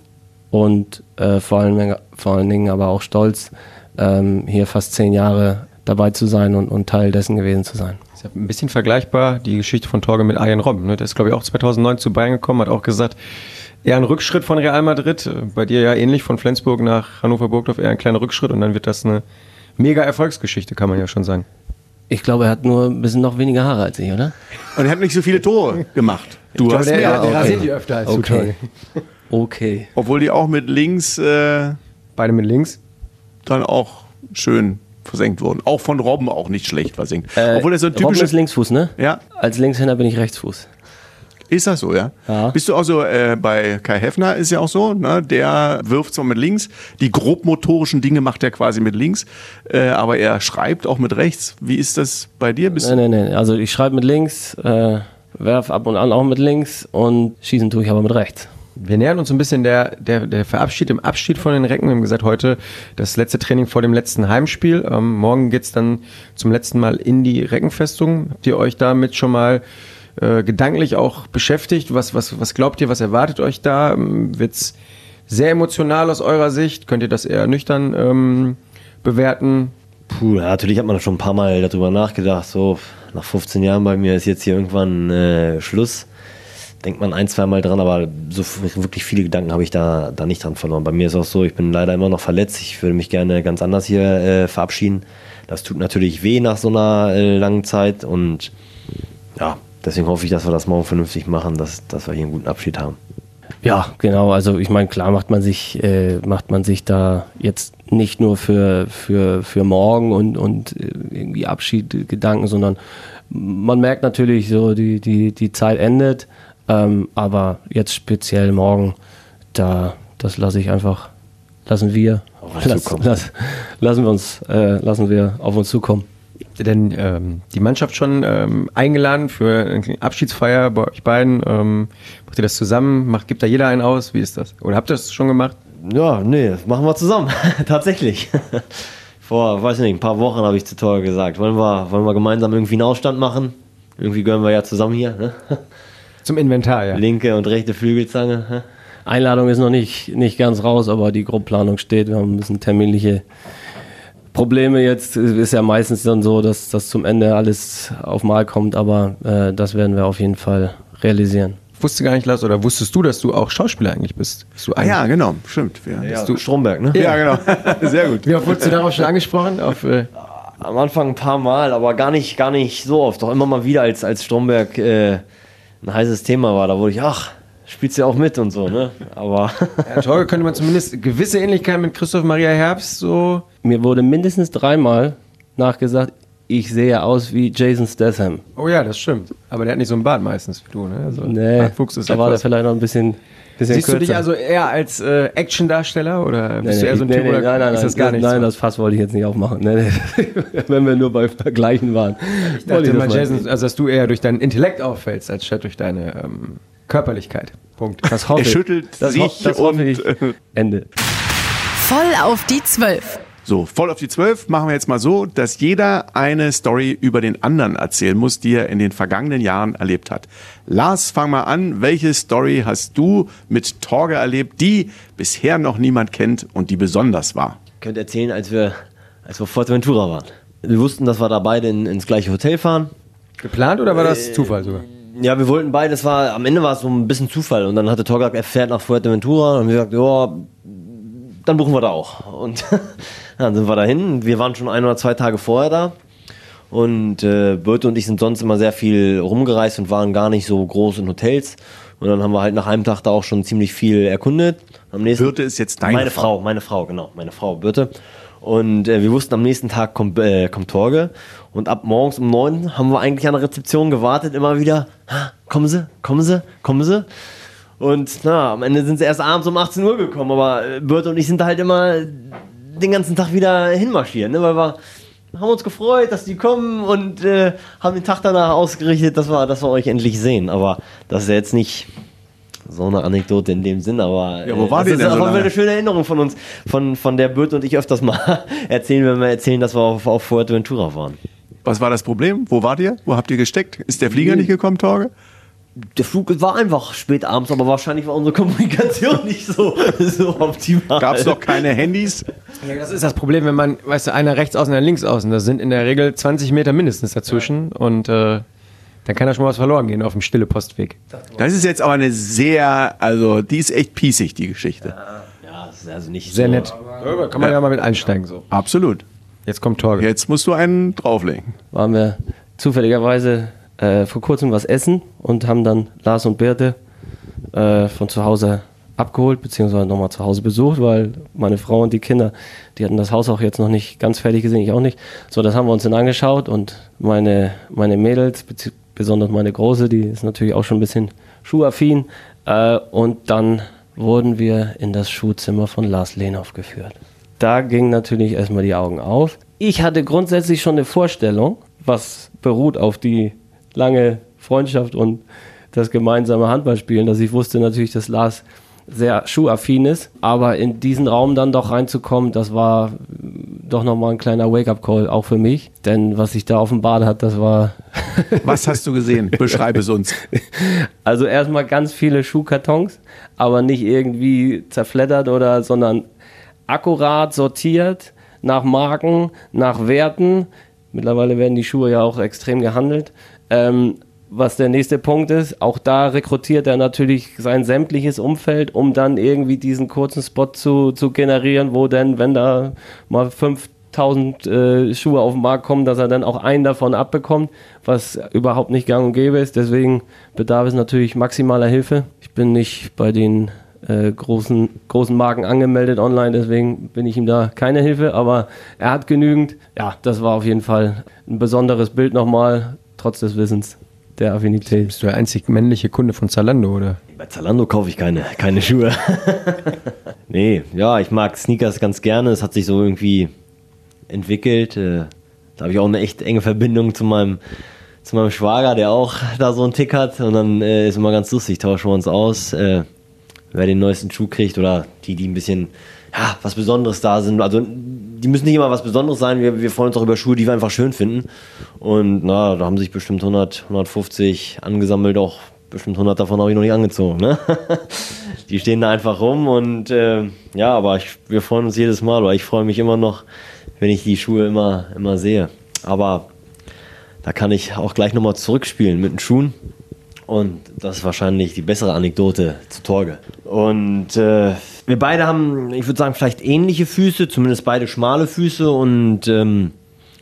und äh, vor, allen, vor allen Dingen aber auch stolz, ähm, hier fast zehn Jahre dabei zu sein und, und Teil dessen gewesen zu sein. ist ja ein bisschen vergleichbar, die Geschichte von Torge mit Arjen Robben. Ne? Der ist, glaube ich, auch 2009 zu Bayern gekommen, hat auch gesagt, eher ein Rückschritt von Real Madrid. Bei dir ja ähnlich, von Flensburg nach Hannover-Burgdorf eher ein kleiner Rückschritt und dann wird das eine mega Erfolgsgeschichte, kann man ja schon sagen. Ich glaube, er hat nur ein bisschen noch weniger Haare als ich, oder? Und er hat nicht so viele Tore gemacht. Du ich hast glaube, der, mehr. Der okay. rasiert die öfter als okay. du, Okay. Obwohl die auch mit links. Äh, Beide mit links? Dann auch schön versenkt wurden. Auch von Robben auch nicht schlecht versenkt. Äh, Obwohl er so ein typisches. Robben ist Linksfuß, ne? Ja. Als Linkshänder bin ich Rechtsfuß. Ist das so, ja? ja. Bist du auch so, äh, bei Kai Heffner ist ja auch so, ne? der wirft zwar mit links, die grobmotorischen Dinge macht er quasi mit links, äh, aber er schreibt auch mit rechts. Wie ist das bei dir? Bist nein, nein, nein. Also ich schreibe mit links, äh, werf ab und an auch mit links und schießen tue ich aber mit rechts. Wir nähern uns ein bisschen der, der, der Verabschied im Abschied von den Recken. Wir haben gesagt, heute das letzte Training vor dem letzten Heimspiel. Ähm, morgen geht's dann zum letzten Mal in die Reckenfestung. Habt ihr euch damit schon mal äh, gedanklich auch beschäftigt. Was, was, was glaubt ihr, was erwartet euch da? Ähm, wird's sehr emotional aus eurer Sicht? Könnt ihr das eher nüchtern ähm, bewerten? Puh, ja, natürlich hat man schon ein paar Mal darüber nachgedacht. So, nach 15 Jahren bei mir ist jetzt hier irgendwann äh, Schluss. Denkt man ein, zwei Mal dran, aber so wirklich viele Gedanken habe ich da, da nicht dran verloren. Bei mir ist auch so, ich bin leider immer noch verletzt. Ich würde mich gerne ganz anders hier äh, verabschieden. Das tut natürlich weh nach so einer äh, langen Zeit und ja, deswegen hoffe ich, dass wir das morgen vernünftig machen, dass, dass wir hier einen guten Abschied haben. Ja, genau. Also ich meine, klar macht man sich, äh, macht man sich da jetzt nicht nur für, für, für morgen und, und äh, irgendwie Abschied Gedanken, sondern man merkt natürlich so, die, die, die Zeit endet. Ähm, aber jetzt speziell morgen, da, das lasse ich einfach, lassen wir, lass, lass, lassen wir uns, äh, lassen wir auf uns zukommen. Denn ähm, die Mannschaft schon ähm, eingeladen für eine Abschiedsfeier bei euch beiden. Ähm, macht ihr das zusammen? Macht, gibt da jeder einen aus? Wie ist das? Oder habt ihr das schon gemacht? Ja, nee, das machen wir zusammen. [LAUGHS] Tatsächlich. Vor, weiß nicht, ein paar Wochen habe ich zu Tor gesagt. Wollen wir, wollen wir gemeinsam irgendwie einen Ausstand machen? Irgendwie gehören wir ja zusammen hier. Ne? Zum Inventar, ja. Linke und rechte Flügelzange. Ne? Einladung ist noch nicht, nicht ganz raus, aber die Grobplanung steht. Wir haben ein bisschen terminliche Probleme jetzt. Ist ja meistens dann so, dass das zum Ende alles auf Mal kommt, aber äh, das werden wir auf jeden Fall realisieren. Wusste gar nicht, Lars, oder wusstest du, dass du auch Schauspieler eigentlich bist? Du ah, ja, genau, stimmt. Ja, ja du Stromberg, ne? Ja, genau. [LAUGHS] Sehr gut. Wie oft wurdest du darauf schon angesprochen? Auf, äh Am Anfang ein paar Mal, aber gar nicht, gar nicht so oft. Doch immer mal wieder, als, als Stromberg äh, ein heißes Thema war. Da wurde ich, ach, spielst du ja auch mit und so, ne? Aber. ja, Torge könnte man zumindest gewisse Ähnlichkeit mit Christoph Maria Herbst so. Mir wurde mindestens dreimal nachgesagt, ich sehe aus wie Jason Statham. Oh ja, das stimmt. Aber der hat nicht so einen Bart meistens wie du, ne? Also, nee, Fuchs ist da war der vielleicht noch ein bisschen. bisschen Siehst kürzer. du dich also eher als äh, Actiondarsteller oder bist nee, du eher so ein nee, Typ nee, oder nein, nein, ist das gar nicht Nein, so? das Fass wollte ich jetzt nicht aufmachen. Nee, nee. [LAUGHS] Wenn wir nur bei Vergleichen waren. Ich dachte mal, Jason, also dass du eher durch deinen Intellekt auffällst, als statt durch deine ähm, Körperlichkeit. Punkt. Das hoffe Er schüttelt das sich ho das hoffe und ich. Ende. Voll auf die Zwölf. So, voll auf die Zwölf machen wir jetzt mal so, dass jeder eine Story über den anderen erzählen muss, die er in den vergangenen Jahren erlebt hat. Lars, fang mal an. Welche Story hast du mit Torge erlebt, die bisher noch niemand kennt und die besonders war? Ich könnte erzählen, als wir, als wir Forteventura waren. Wir wussten, dass wir da beide in, ins gleiche Hotel fahren. Geplant oder war das Zufall sogar? Ja, wir wollten beide, es war, am Ende war es so ein bisschen Zufall. Und dann hatte Torge gesagt, er fährt nach Fuerteventura. Und wir gesagt, ja, dann buchen wir da auch. Und [LAUGHS] dann sind wir dahin. Wir waren schon ein oder zwei Tage vorher da. Und äh, Birte und ich sind sonst immer sehr viel rumgereist und waren gar nicht so groß in Hotels. Und dann haben wir halt nach einem Tag da auch schon ziemlich viel erkundet. Am nächsten Birte ist jetzt deine meine Frau. Frau. Meine Frau, genau. Meine Frau Birte. Und äh, wir wussten, am nächsten Tag kommt, äh, kommt Torge. Und ab morgens um neun haben wir eigentlich an der Rezeption gewartet, immer wieder. "Ah, Kommen Sie, kommen Sie, kommen Sie. Und na, am Ende sind sie erst abends um 18 Uhr gekommen, aber äh, Bert und ich sind da halt immer den ganzen Tag wieder hinmarschiert, ne? weil wir haben uns gefreut, dass die kommen und äh, haben den Tag danach ausgerichtet, dass wir, dass wir euch endlich sehen. Aber das ist ja jetzt nicht so eine Anekdote in dem Sinn, aber Ja, wo war das die ist denn so eine schöne Erinnerung von uns, von, von der Bert und ich öfters mal [LAUGHS] erzählen, wenn wir erzählen, dass wir auf, auf Fuerteventura waren. Was war das Problem? Wo wart ihr? Wo habt ihr gesteckt? Ist der Flieger nicht gekommen, Torge? Der Flug war einfach spät abends, aber wahrscheinlich war unsere Kommunikation nicht so, so optimal. Gab es doch keine Handys? Ja, das ist das Problem, wenn man, weißt du, einer rechts außen, einer links außen, da sind in der Regel 20 Meter mindestens dazwischen und äh, dann kann da schon mal was verloren gehen auf dem stille Postweg. Das ist jetzt aber eine sehr, also die ist echt piesig, die Geschichte. Ja, das ist also nicht Sehr so. nett. Da kann man ja mal mit einsteigen so. Absolut. Jetzt kommt Torge. Jetzt musst du einen drauflegen. Waren wir zufälligerweise äh, vor kurzem was essen und haben dann Lars und Birte äh, von zu Hause abgeholt, beziehungsweise nochmal zu Hause besucht, weil meine Frau und die Kinder, die hatten das Haus auch jetzt noch nicht ganz fertig gesehen, ich auch nicht. So, das haben wir uns dann angeschaut und meine, meine Mädels, besonders meine Große, die ist natürlich auch schon ein bisschen schuhaffin. Äh, und dann wurden wir in das Schuhzimmer von Lars Lenhoff geführt. Da gingen natürlich erstmal die Augen auf. Ich hatte grundsätzlich schon eine Vorstellung, was beruht auf die lange Freundschaft und das gemeinsame Handballspielen, dass ich wusste natürlich, dass Lars sehr schuhaffin ist, aber in diesen Raum dann doch reinzukommen, das war doch nochmal ein kleiner Wake-up-Call, auch für mich, denn was sich da offenbart hat, das war [LAUGHS] Was hast du gesehen? Beschreibe es uns. [LAUGHS] Also erstmal ganz viele Schuhkartons, aber nicht irgendwie zerfleddert oder, sondern akkurat sortiert nach Marken, nach Werten. Mittlerweile werden die Schuhe ja auch extrem gehandelt. Ähm, was der nächste Punkt ist, auch da rekrutiert er natürlich sein sämtliches Umfeld, um dann irgendwie diesen kurzen Spot zu, zu generieren, wo denn, wenn da mal 5000 äh, Schuhe auf den Markt kommen, dass er dann auch einen davon abbekommt, was überhaupt nicht gang und gäbe ist. Deswegen bedarf es natürlich maximaler Hilfe. Ich bin nicht bei den äh, großen, großen Marken angemeldet online, deswegen bin ich ihm da keine Hilfe, aber er hat genügend. Ja, das war auf jeden Fall ein besonderes Bild nochmal, trotz des Wissens der Affinität. Bist du der einzig männliche Kunde von Zalando, oder? Bei Zalando kaufe ich keine, keine Schuhe. [LAUGHS] nee, ja, ich mag Sneakers ganz gerne. Es hat sich so irgendwie entwickelt. Äh, Da habe ich auch eine echt enge Verbindung zu meinem, zu meinem Schwager, der auch da so einen Tick hat. Und dann äh, ist immer ganz lustig, tauschen wir uns aus, äh, wer den neuesten Schuh kriegt oder die, die ein bisschen ja, was Besonderes da sind. Also die müssen nicht immer was Besonderes sein. Wir, wir freuen uns auch über Schuhe, die wir einfach schön finden. Und na, da haben sich bestimmt 100, 150 angesammelt. Auch bestimmt 100 davon habe ich noch nicht angezogen. Ne? [LAUGHS] die stehen da einfach rum und äh, ja, aber ich, wir freuen uns jedes Mal. Oder ich freue mich immer noch, wenn ich die Schuhe immer, immer sehe. Aber da kann ich auch gleich nochmal zurückspielen mit den Schuhen. Und das ist wahrscheinlich die bessere Anekdote zu Torge. Und äh, wir beide haben, ich würde sagen, vielleicht ähnliche Füße, zumindest beide schmale Füße. Und ähm,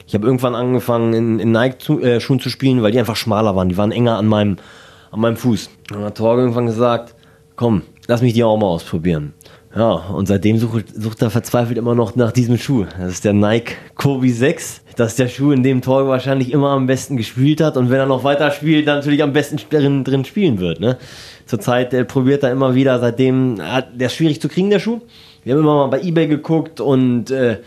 ich habe irgendwann angefangen, in, in Nike-Schuhen zu spielen, weil die einfach schmaler waren. Die waren enger an meinem, an meinem Fuß. Und dann hat Torge irgendwann gesagt, komm, lass mich die auch mal ausprobieren. Ja, und seitdem sucht, sucht er verzweifelt immer noch nach diesem Schuh. Das ist der Nike Kobe 6. Das ist der Schuh, in dem Torge wahrscheinlich immer am besten gespielt hat. Und wenn er noch weiter spielt, dann natürlich am besten drin, drin spielen wird. Ne? Zurzeit äh, probiert er immer wieder, seitdem, äh, der ist schwierig zu kriegen, der Schuh. Wir haben immer mal bei Ebay geguckt und äh,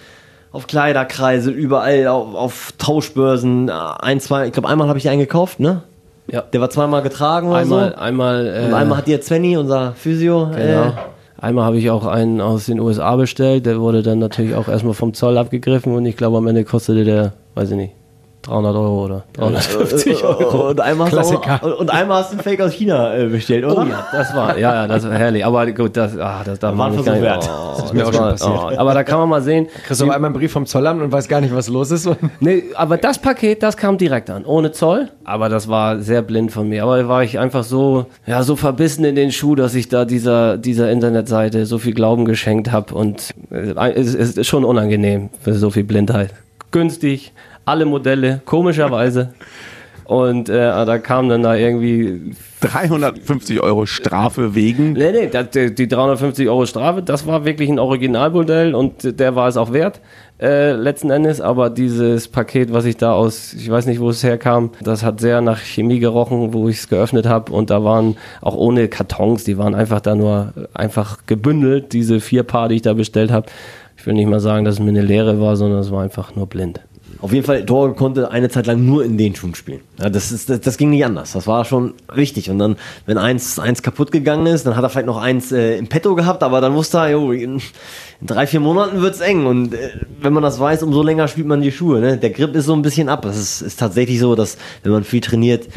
auf Kleiderkreise, überall auf, auf Tauschbörsen. Äh, Ein, zwei, ich glaube, einmal habe ich einen gekauft, ne? Ja. Der war zweimal getragen oder Einmal, so. einmal, äh, Und einmal hat dir Svenny, unser Physio, Genau. Einmal habe ich auch einen aus den USA bestellt, der wurde dann natürlich auch erstmal vom Zoll abgegriffen und ich glaube am Ende kostete der, weiß ich nicht, 300 Euro oder 350 Euro. Und einmal, hast du Klassiker. auch, und einmal hast du einen Fake aus China äh, bestellt, oder? Oh ja, das war, ja, ja, das war herrlich. Aber gut, das, ah, das darf War man nicht gar Versuch nicht. wert. Oh, Das ist mir auch schon war- passiert. Oh, aber da kann man mal sehen. Kriegst du auf einmal einen Brief vom Zollamt und weiß gar nicht, was los ist. [LAUGHS] Nee, aber das Paket, das kam direkt an, ohne Zoll. Aber das war sehr blind von mir. Aber da war ich einfach so, ja, so verbissen in den Schuh, dass ich da dieser, dieser Internetseite so viel Glauben geschenkt habe. Und äh, es es ist schon unangenehm für so viel Blindheit. Günstig, alle Modelle, komischerweise. Und äh, da kam dann da irgendwie 350 Euro Strafe wegen. Nee, nee, das, die, die 350 Euro Strafe, das war wirklich ein Originalmodell und der war es auch wert, äh, letzten Endes. Aber dieses Paket, was ich da aus, ich weiß nicht, wo es herkam, das hat sehr nach Chemie gerochen, wo ich es geöffnet habe. Und da waren auch ohne Kartons, die waren einfach da nur einfach gebündelt, diese vier Paar, die ich da bestellt habe. Ich will nicht mal sagen, dass es mir eine Lehre war, sondern es war einfach nur blind. Auf jeden Fall, Torge konnte eine Zeit lang nur in den Schuhen spielen. Ja, das, ist, das, das ging nicht anders. Das war schon wichtig. Und dann, wenn eins, eins kaputt gegangen ist, dann hat er vielleicht noch eins äh, im Petto gehabt, aber dann wusste er, jo, in, in drei, vier Monaten wird's eng. Und äh, wenn man das weiß, umso länger spielt man die Schuhe. Ne? Der Grip ist so ein bisschen ab. Es ist, ist tatsächlich so, dass wenn man viel trainiert,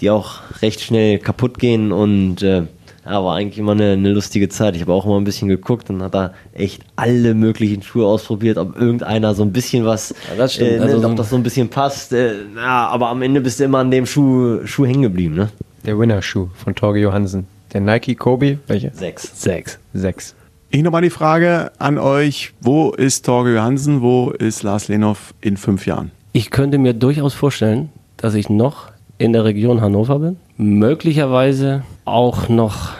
die auch recht schnell kaputt gehen und äh, ja, war eigentlich immer eine, eine lustige Zeit. Ich habe auch immer ein bisschen geguckt und hat da echt alle möglichen Schuhe ausprobiert, ob irgendeiner so ein bisschen was, Ja, das stimmt. äh, ne, Also so- ob das so ein bisschen passt. Äh, ja, aber am Ende bist du immer an dem Schuh, Schuh hängen geblieben, ne? Der Winner-Schuh von Torge Johansen. Der Nike Kobe, welche? Sechs. Sechs. Sechs. Ich nochmal die Frage an euch, wo ist Torge Johansen, wo ist Lars Lenhoff in fünf Jahren? Ich könnte mir durchaus vorstellen, dass ich noch in der Region Hannover bin. Möglicherweise auch noch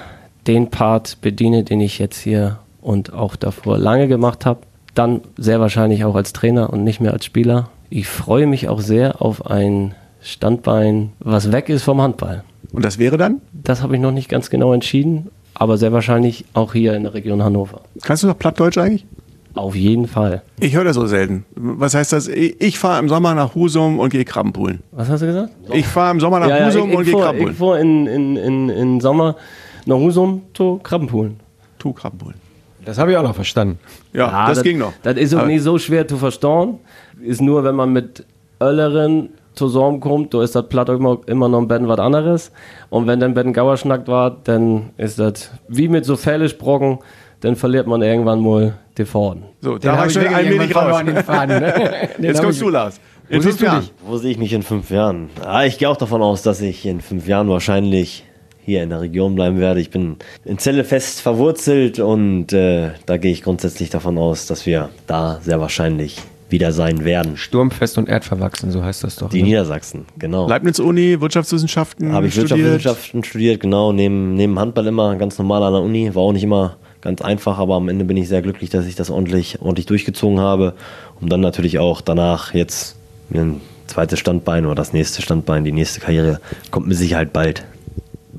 den Part bediene, den ich jetzt hier und auch davor lange gemacht habe. Dann sehr wahrscheinlich auch als Trainer und nicht mehr als Spieler. Ich freue mich auch sehr auf ein Standbein, was weg ist vom Handball. Und das wäre dann? Das habe ich noch nicht ganz genau entschieden, aber sehr wahrscheinlich auch hier in der Region Hannover. Kannst du doch Plattdeutsch eigentlich? Auf jeden Fall. Ich höre das so selten. Was heißt das? Ich, ich fahre im Sommer nach Husum und gehe Krabbenpoolen. Was hast du gesagt? Ich fahre im Sommer nach Husum ich, und gehe fuhr, ich Krabbenpoolen. fuhr in, in, in, in Sommer nach Husum zu Krabbenpoolen. Tu Krabbenpoolen. Das habe ich auch noch verstanden. Ja, das, ging noch. Das ist auch Aber- nicht so schwer zu verstauen. Ist nur, wenn man mit Ölleren zusammenkommt, da ist das Platt immer, immer noch ein bisschen was anderes. Und wenn dann ein Gauer schnackt war, dann ist das wie mit so Fällesbrocken, dann verliert man irgendwann mal die Faden. So, da war ich schon ein wenig raus. Faden, ne? [LAUGHS] Jetzt kommst du, Lars. In Wo siehst fünf du Jahren. dich? Wo sehe ich mich in fünf Jahren? Ah, ich gehe auch davon aus, dass ich in fünf Jahren wahrscheinlich hier in der Region bleiben werde. Ich bin in Celle fest verwurzelt und äh, da gehe ich grundsätzlich davon aus, dass wir da sehr wahrscheinlich wieder sein werden. Sturmfest und erdverwachsen, so heißt das doch. Die ne? Niedersachsen, genau. Leibniz-Uni, Wirtschaftswissenschaften Habe ich studiert. Wirtschaftswissenschaften studiert, genau, neben, neben Handball immer, ganz normal an der Uni. War auch nicht immer ganz einfach, aber am Ende bin ich sehr glücklich, dass ich das ordentlich, ordentlich durchgezogen habe. Um dann natürlich auch danach jetzt ein zweites Standbein oder das nächste Standbein, die nächste Karriere kommt mit Sicherheit bald.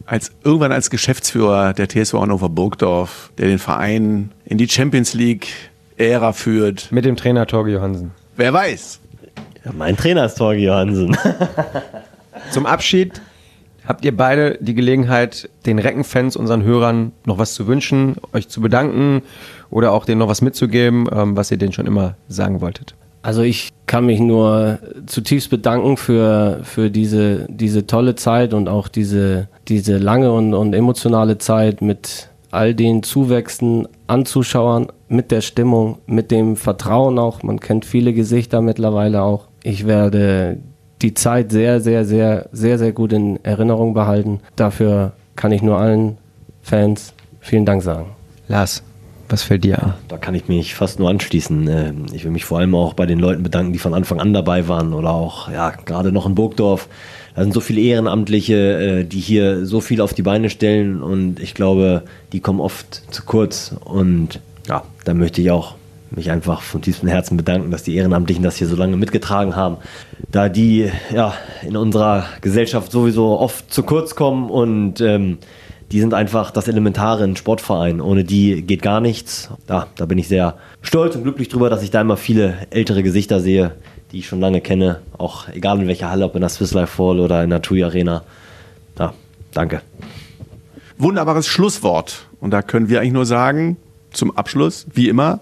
als irgendwann als Geschäftsführer der TSV Hannover Burgdorf, der den Verein in die Champions League Ära führt. Mit dem Trainer Torge Johansen. Wer weiß? Ja, mein Trainer ist Torgi Johansen. Zum Abschied habt ihr beide die Gelegenheit, den Reckenfans, unseren Hörern, noch was zu wünschen, euch zu bedanken oder auch denen noch was mitzugeben, ähm, was ihr denen schon immer sagen wolltet. Also ich kann mich nur zutiefst bedanken für, für diese, diese tolle Zeit und auch diese, diese lange und, und emotionale Zeit mit all den Zuwächsen an Zuschauern, mit der Stimmung, mit dem Vertrauen auch. Man kennt viele Gesichter mittlerweile auch. Ich werde die Zeit sehr, sehr, sehr, sehr, sehr gut in Erinnerung behalten. Dafür kann ich nur allen Fans vielen Dank sagen. Lars, was fällt dir an? Da kann ich mich fast nur anschließen. Ähm, Ich will mich vor allem auch bei den Leuten bedanken, die von Anfang an dabei waren oder auch ja gerade noch in Burgdorf. Da sind so viele Ehrenamtliche, äh, die hier so viel auf die Beine stellen und ich glaube, die kommen oft zu kurz. Und ja, da möchte ich auch mich einfach von tiefstem Herzen bedanken, dass die Ehrenamtlichen das hier so lange mitgetragen haben. Da die ja in unserer Gesellschaft sowieso oft zu kurz kommen und ähm, die sind einfach das Elementare in Sportverein. Ohne die geht gar nichts. Ja, da bin ich sehr stolz und glücklich drüber, dass ich da immer viele ältere Gesichter sehe, die ich schon lange kenne. Auch egal in welcher Halle, ob in der Swiss Life Hall oder in der TUI Arena. Ja, danke. Wunderbares Schlusswort. Und da können wir eigentlich nur sagen, zum Abschluss, wie immer,